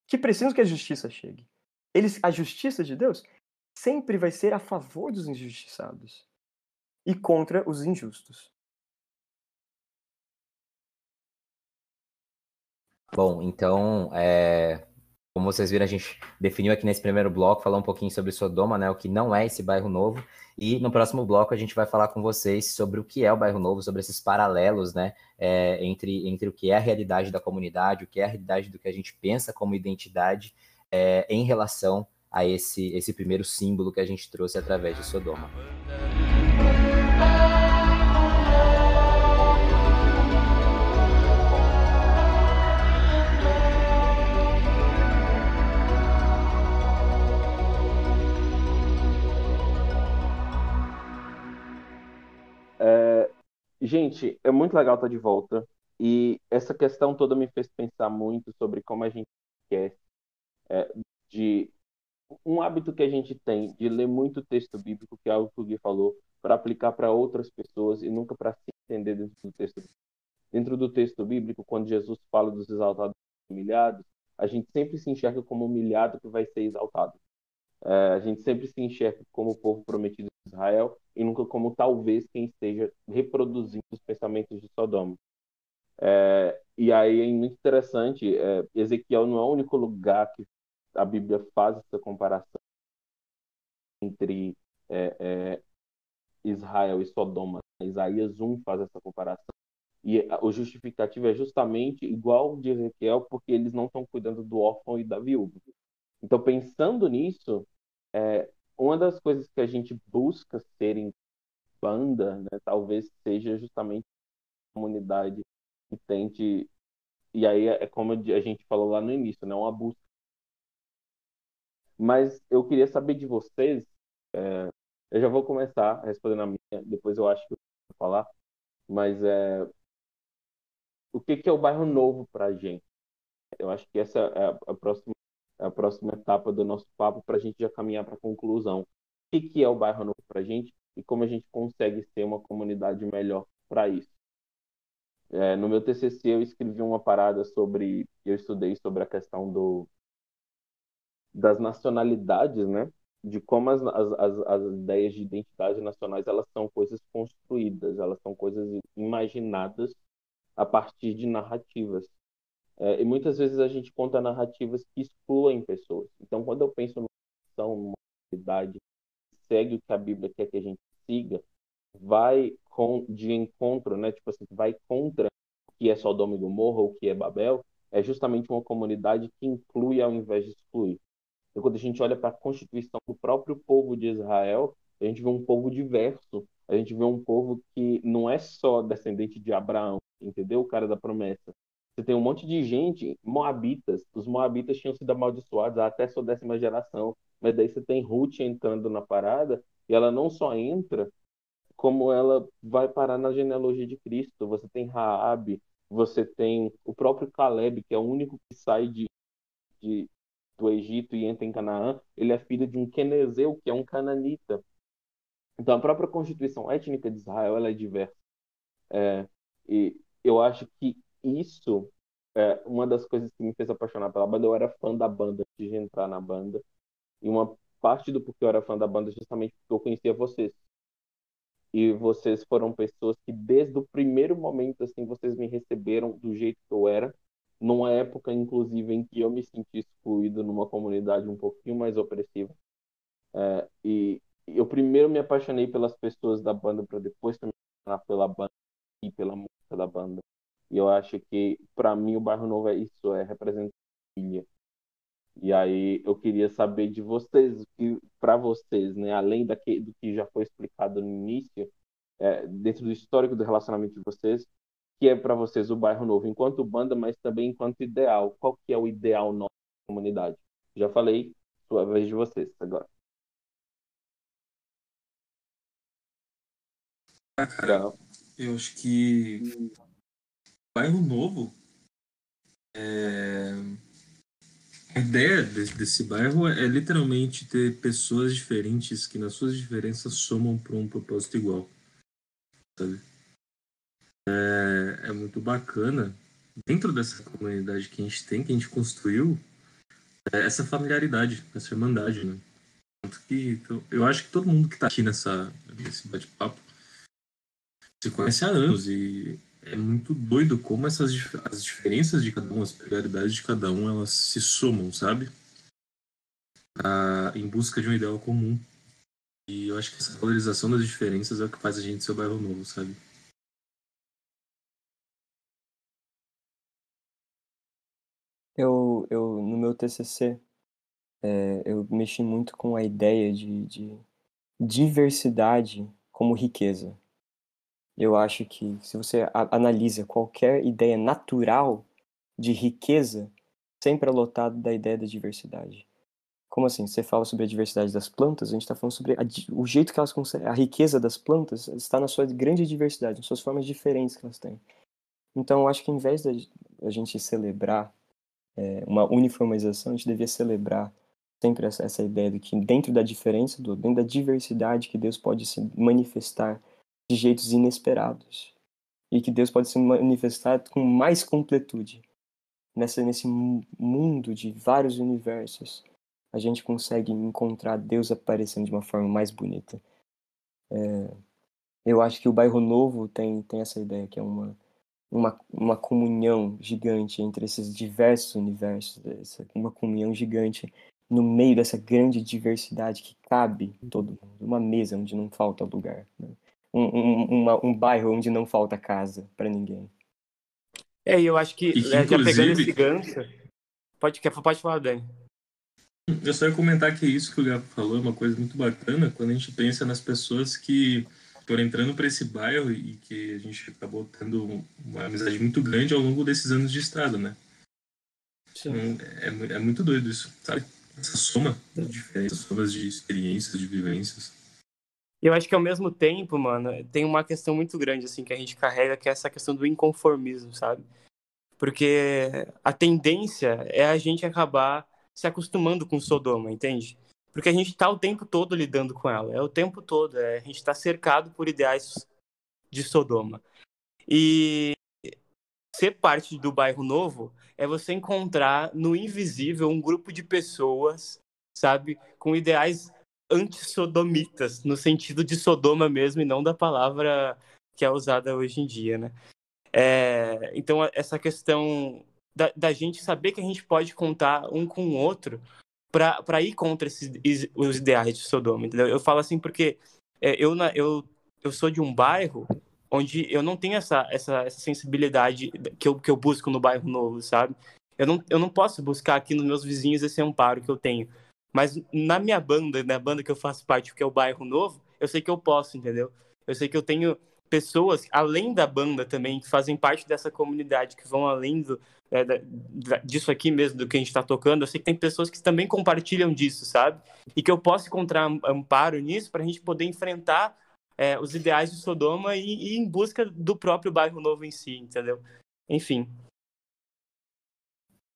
que precisam que a justiça chegue. Eles, a justiça de Deus sempre vai ser a favor dos injustiçados e contra os injustos. Bom, então, é, como vocês viram, a gente definiu aqui nesse primeiro bloco, falar um pouquinho sobre Sodoma, né, o que não é esse bairro novo, e no próximo bloco a gente vai falar com vocês sobre o que é o bairro novo, sobre esses paralelos, né, é, entre, entre o que é a realidade da comunidade, o que é a realidade do que a gente pensa como identidade é, em relação a esse, esse primeiro símbolo que a gente trouxe através de Sodoma. Gente, é muito legal estar de volta. E essa questão toda me fez pensar muito sobre como a gente quer é, de um hábito que a gente tem de ler muito texto bíblico, que é algo que o Gui falou, para aplicar para outras pessoas e nunca para se entender dentro do texto bíblico. Dentro do texto bíblico, quando Jesus fala dos exaltados e humilhados, a gente sempre se enxerga como humilhado que vai ser exaltado. É, a gente sempre se enxerga como o povo prometido Israel e nunca como talvez quem esteja reproduzindo os pensamentos de Sodoma. É, e aí é muito interessante, é, Ezequiel não é o único lugar que a Bíblia faz essa comparação entre é, é, Israel e Sodoma. Isaías 1 faz essa comparação. E o justificativo é justamente igual de Ezequiel, porque eles não estão cuidando do órfão e da viúva. Então, pensando nisso, é, uma das coisas que a gente busca ser em banda, né, talvez seja justamente a comunidade que tente. E aí é como a gente falou lá no início, né, uma busca mas eu queria saber de vocês. É, eu já vou começar respondendo a minha, depois eu acho que eu vou falar. Mas é, o que, que é o bairro novo para a gente? Eu acho que essa é a, próxima, a próxima etapa do nosso papo para a gente já caminhar para a conclusão. O que, que é o bairro novo para a gente e como a gente consegue ser uma comunidade melhor para isso? É, no meu TCC eu escrevi uma parada sobre, eu estudei sobre a questão do das nacionalidades, né? de como as, as, as ideias de identidade nacionais elas são coisas construídas, elas são coisas imaginadas a partir de narrativas. É, e muitas vezes a gente conta narrativas que excluem pessoas. Então, quando eu penso numa idade segue o que a Bíblia quer que a gente siga, vai com, de encontro, né? Tipo assim, vai contra o que é Sodoma e Gomorra o que é Babel, é justamente uma comunidade que inclui ao invés de excluir. Então, quando a gente olha para a constituição do próprio povo de Israel, a gente vê um povo diverso, a gente vê um povo que não é só descendente de Abraão, entendeu? O cara da promessa. Você tem um monte de gente, moabitas. Os moabitas tinham sido amaldiçoados até sua décima geração. Mas daí você tem Ruth entrando na parada, e ela não só entra, como ela vai parar na genealogia de Cristo. Você tem Raabe, você tem o próprio Caleb, que é o único que sai de, de do Egito e entra em Canaã. Ele é filho de um Quenezeu, que é um cananita. Então, a própria constituição étnica de Israel ela é diversa. É, e eu acho que isso é uma das coisas que me fez apaixonar pela banda. Eu era fã da banda antes de entrar na banda. E uma parte do porquê eu era fã da banda é justamente porque eu conhecia vocês. E vocês foram pessoas que, desde o primeiro momento, assim, vocês me receberam do jeito que eu era. Numa época, inclusive, em que eu me senti excluído numa comunidade um pouquinho mais opressiva. É, e eu primeiro me apaixonei pelas pessoas da banda para depois me apaixonar pela banda e pela música da banda. E eu acho que para mim o bairro novo é isso, é representar família. E aí eu queria saber de vocês, para vocês, né, além daqui, do que já foi explicado no início, é, dentro do histórico do relacionamento de vocês, que é para vocês o bairro novo enquanto banda, mas também enquanto ideal. Qual que é o ideal nosso comunidade? Já falei, sua vez de vocês agora. Ah, cara, eu acho que bairro novo. É... a ideia desse, desse bairro é, literalmente ter pessoas diferentes que nas suas diferenças somam para um propósito igual sabe? É, é muito bacana. Dentro dessa comunidade que a gente tem que a gente construiu é essa familiaridade essa irmandade né? Tanto que então, eu acho que todo mundo que está aqui nessa nesse bate-papo se conhece há anos e é muito doido como essas as diferenças de cada um, as peculiaridades de cada um, elas se somam, sabe? Ah, em busca de um ideal comum. E eu acho que essa valorização das diferenças é o que faz a gente ser o bairro novo, sabe? Eu, eu no meu TCC, é, eu mexi muito com a ideia de, de diversidade como riqueza. Eu acho que se você analisa qualquer ideia natural de riqueza, sempre é lotado da ideia da diversidade. Como assim? Você fala sobre a diversidade das plantas, a gente está falando sobre a, o jeito que elas conseguem. A riqueza das plantas está na sua grande diversidade, nas suas formas diferentes que elas têm. Então, eu acho que em vez da a gente celebrar é, uma uniformização, a gente devia celebrar sempre essa, essa ideia de que dentro da diferença, do, dentro da diversidade, que Deus pode se manifestar de jeitos inesperados. E que Deus pode se manifestar com mais completude. Nessa, nesse mundo de vários universos, a gente consegue encontrar Deus aparecendo de uma forma mais bonita. É, eu acho que o bairro novo tem, tem essa ideia, que é uma, uma, uma comunhão gigante entre esses diversos universos, essa, uma comunhão gigante no meio dessa grande diversidade que cabe todo mundo, uma mesa onde não falta lugar. Né? Um, um, uma, um bairro onde não falta casa para ninguém. É, e eu acho que, que né, já pegando esse gancho. Pode, pode falar, Dani. Eu só ia comentar que isso que o Gabo falou é uma coisa muito bacana quando a gente pensa nas pessoas que foram entrando para esse bairro e que a gente acabou tendo uma amizade muito grande ao longo desses anos de estrada, né? Sim. Então, é, é muito doido isso, sabe? Essa soma de diferenças, somas de experiências, de vivências. Eu acho que ao mesmo tempo, mano, tem uma questão muito grande, assim, que a gente carrega, que é essa questão do inconformismo, sabe? Porque a tendência é a gente acabar se acostumando com Sodoma, entende? Porque a gente tá o tempo todo lidando com ela, é o tempo todo, é, a gente tá cercado por ideais de Sodoma. E ser parte do bairro novo é você encontrar no invisível um grupo de pessoas, sabe, com ideais antissodomitas, no sentido de Sodoma mesmo, e não da palavra que é usada hoje em dia, né? É, então, essa questão da, da, gente saber que a gente pode contar um com o outro para ir contra esses, os ideais de Sodoma, entendeu? Eu falo assim porque é, eu, eu, eu sou de um bairro onde eu não tenho essa, essa, essa sensibilidade que eu, que eu busco no bairro novo, sabe? Eu não, eu não posso buscar aqui nos meus vizinhos esse amparo que eu tenho. Mas na minha banda, na banda que eu faço parte, que é o Bairro Novo, eu sei que eu posso, entendeu? Eu sei que eu tenho pessoas, além da banda também, que fazem parte dessa comunidade, que vão além do, é, da, disso aqui mesmo, do que a gente está tocando. Eu sei que tem pessoas que também compartilham disso, sabe? E que eu posso encontrar amparo nisso para a gente poder enfrentar é, os ideais de Sodoma e, e em busca do próprio bairro novo em si, entendeu? Enfim.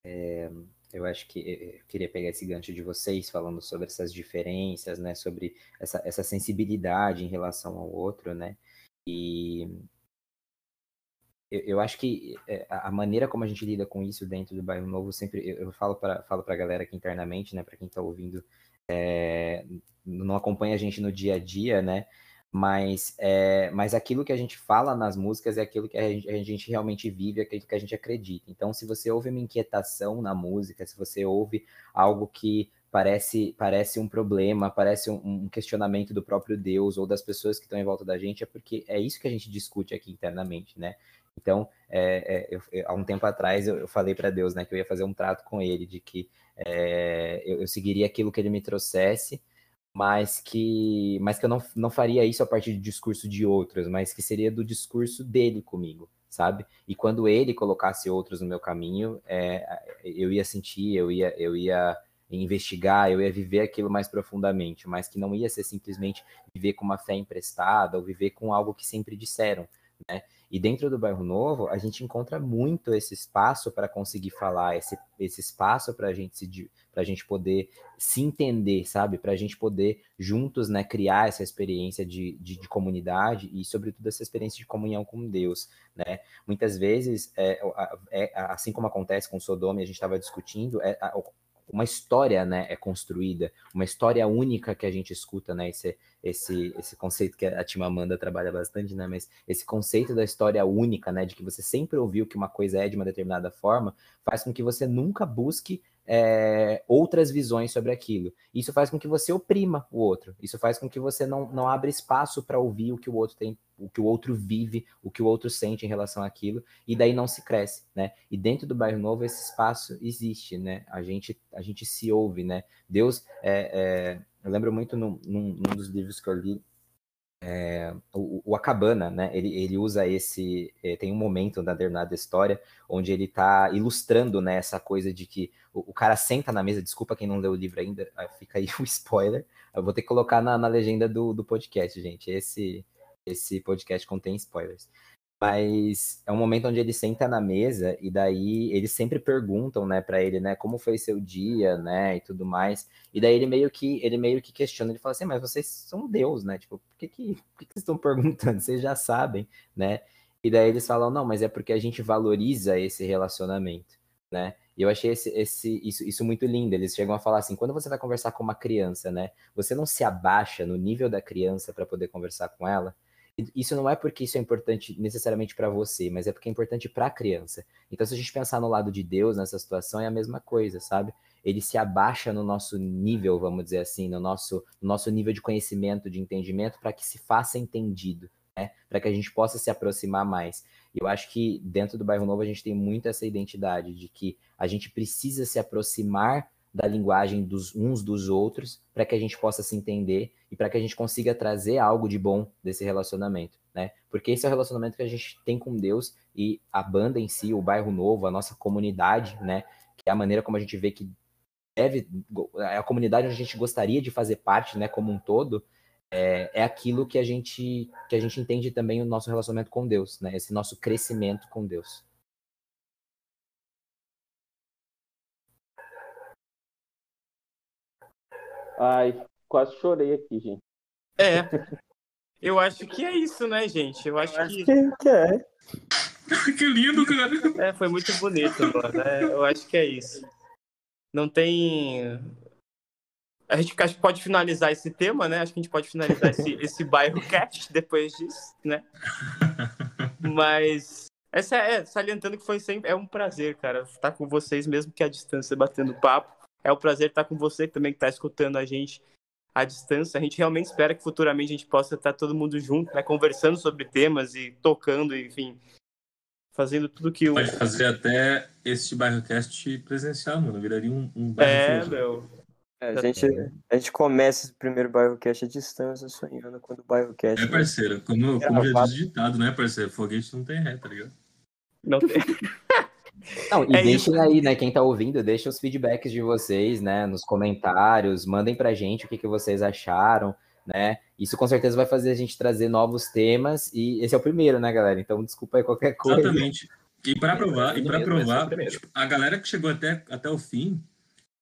É, eu acho que eu queria pegar esse gancho de vocês falando sobre essas diferenças, né? Sobre essa, essa sensibilidade em relação ao outro, né? E eu, eu acho que é, a maneira como a gente lida com isso dentro do bairro novo, sempre eu, eu falo para falo a galera aqui internamente, né? Para quem está ouvindo, é, não acompanha a gente no dia a dia, né? Mas, é, mas aquilo que a gente fala nas músicas é aquilo que a gente, a gente, realmente vive, é aquilo que a gente acredita. Então, se você ouve uma inquietação na música, se você ouve algo que parece, parece um problema, parece um, um questionamento do próprio Deus ou das pessoas que estão em volta da gente, é porque é isso que a gente discute aqui internamente, né? Então, é, é, eu, eu, há um tempo atrás eu, eu falei para Deus, né, que eu ia fazer um trato com Ele, de que é, eu, eu seguiria aquilo que Ele me trouxesse, mas que, mas que eu não, não faria isso a partir do discurso de outros, mas que seria do discurso dele comigo, sabe? E quando ele colocasse outros no meu caminho, é, eu ia sentir, eu ia, eu ia investigar, eu ia viver aquilo mais profundamente, mas que não ia ser simplesmente viver com uma fé emprestada ou viver com algo que sempre disseram, né? E dentro do bairro novo, a gente encontra muito esse espaço para conseguir falar, esse, esse espaço para gente se para a gente poder se entender, sabe? Para a gente poder juntos, né, criar essa experiência de, de, de, comunidade e, sobretudo, essa experiência de comunhão com Deus, né? Muitas vezes, é, é, assim como acontece com Sodoma, a gente estava discutindo, é, uma história, né, é construída, uma história única que a gente escuta, né, esse, esse, esse conceito que a Timamanda trabalha bastante, né, mas esse conceito da história única, né, de que você sempre ouviu que uma coisa é de uma determinada forma, faz com que você nunca busque é, outras visões sobre aquilo. Isso faz com que você oprima o outro. Isso faz com que você não, não abra espaço para ouvir o que o outro tem, o que o outro vive, o que o outro sente em relação àquilo, e daí não se cresce, né? E dentro do bairro novo esse espaço existe, né? A gente, a gente se ouve, né? Deus, é, é, eu lembro muito num, num, num dos livros que eu li é, o, o Acabana, né? Ele, ele usa esse. É, tem um momento na determinada história onde ele está ilustrando né, essa coisa de que o, o, cara senta na mesa. Desculpa quem não leu o livro ainda, fica aí o spoiler. Eu vou ter que colocar na, na legenda do, do podcast, gente. Esse, esse podcast contém spoilers. Mas é um momento onde ele senta na mesa e daí eles sempre perguntam, né, para ele, né, como foi seu dia, né, e tudo mais. E daí ele meio que ele meio que questiona, ele fala assim: "Mas vocês são Deus, né? Tipo, por que que, por que, que vocês estão perguntando? Vocês já sabem, né?" E daí eles falam: "Não, mas é porque a gente valoriza esse relacionamento, né?" E eu achei esse, esse, isso, isso muito lindo. Eles chegam a falar assim: quando você vai conversar com uma criança, né? Você não se abaixa no nível da criança para poder conversar com ela, isso não é porque isso é importante necessariamente para você, mas é porque é importante para a criança. Então, se a gente pensar no lado de Deus nessa situação, é a mesma coisa, sabe? Ele se abaixa no nosso nível, vamos dizer assim, no nosso, no nosso nível de conhecimento, de entendimento, para que se faça entendido, né? Para que a gente possa se aproximar mais. Eu acho que dentro do Bairro Novo a gente tem muito essa identidade de que a gente precisa se aproximar da linguagem dos uns dos outros para que a gente possa se entender e para que a gente consiga trazer algo de bom desse relacionamento, né? Porque esse é o relacionamento que a gente tem com Deus e a banda em si, o bairro novo, a nossa comunidade, né? Que é a maneira como a gente vê que deve é a comunidade onde a gente gostaria de fazer parte, né? Como um todo é, é aquilo que a gente que a gente entende também o nosso relacionamento com Deus, né? Esse nosso crescimento com Deus. Ai, quase chorei aqui, gente. É. Eu acho que é isso, né, gente? Eu acho, Eu acho que... que, que é. que lindo, cara. É, foi muito bonito, mano. É, eu acho que é isso. Não tem. a gente acho que pode finalizar esse tema, né? Acho que a gente pode finalizar esse, esse bairro cast depois disso, né? Mas essa é salientando que foi sempre é um prazer, cara, estar com vocês mesmo que à distância batendo papo. É um prazer estar com você também que está escutando a gente à distância. A gente realmente espera que futuramente a gente possa estar todo mundo junto, né, conversando sobre temas e tocando, enfim, fazendo tudo que o pode fazer até este bairro cast presencial, mano, viraria um, um bairro. É, meu. É, a, gente, a gente começa esse primeiro bairro cast à distância, sonhando quando o bairro cast. É, parceiro, como, como já diz ditado, né, parceiro? Foguete não tem ré, tá ligado? Não tem. Não, e é deixem isso. aí, né, quem tá ouvindo, deixa os feedbacks de vocês, né, nos comentários, mandem pra gente o que, que vocês acharam, né? Isso com certeza vai fazer a gente trazer novos temas e esse é o primeiro, né, galera? Então desculpa aí qualquer coisa. Exatamente. E para provar, e para provar, tipo, a galera que chegou até, até o fim,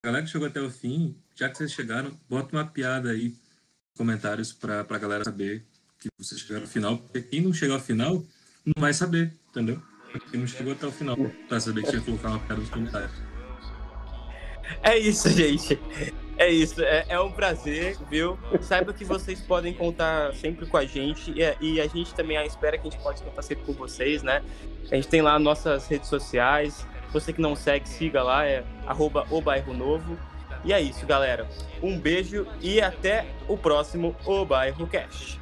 a galera que chegou até o fim, já que vocês chegaram, bota uma piada aí nos comentários para a galera saber que vocês chegaram ao final, porque quem não chegou ao final não vai saber, entendeu? Não chegou até o final para saber que que colocar uma piada nos comentários. É isso, gente. É isso. É, é, um prazer, viu? Saiba que vocês podem contar sempre com a gente e, e, a gente também espera que a gente pode contar sempre com vocês, né? A gente tem lá nossas redes sociais. Você que não segue, siga lá, é arroba o bairro novo. E é isso, galera. Um beijo e até o próximo O Bairro Cash.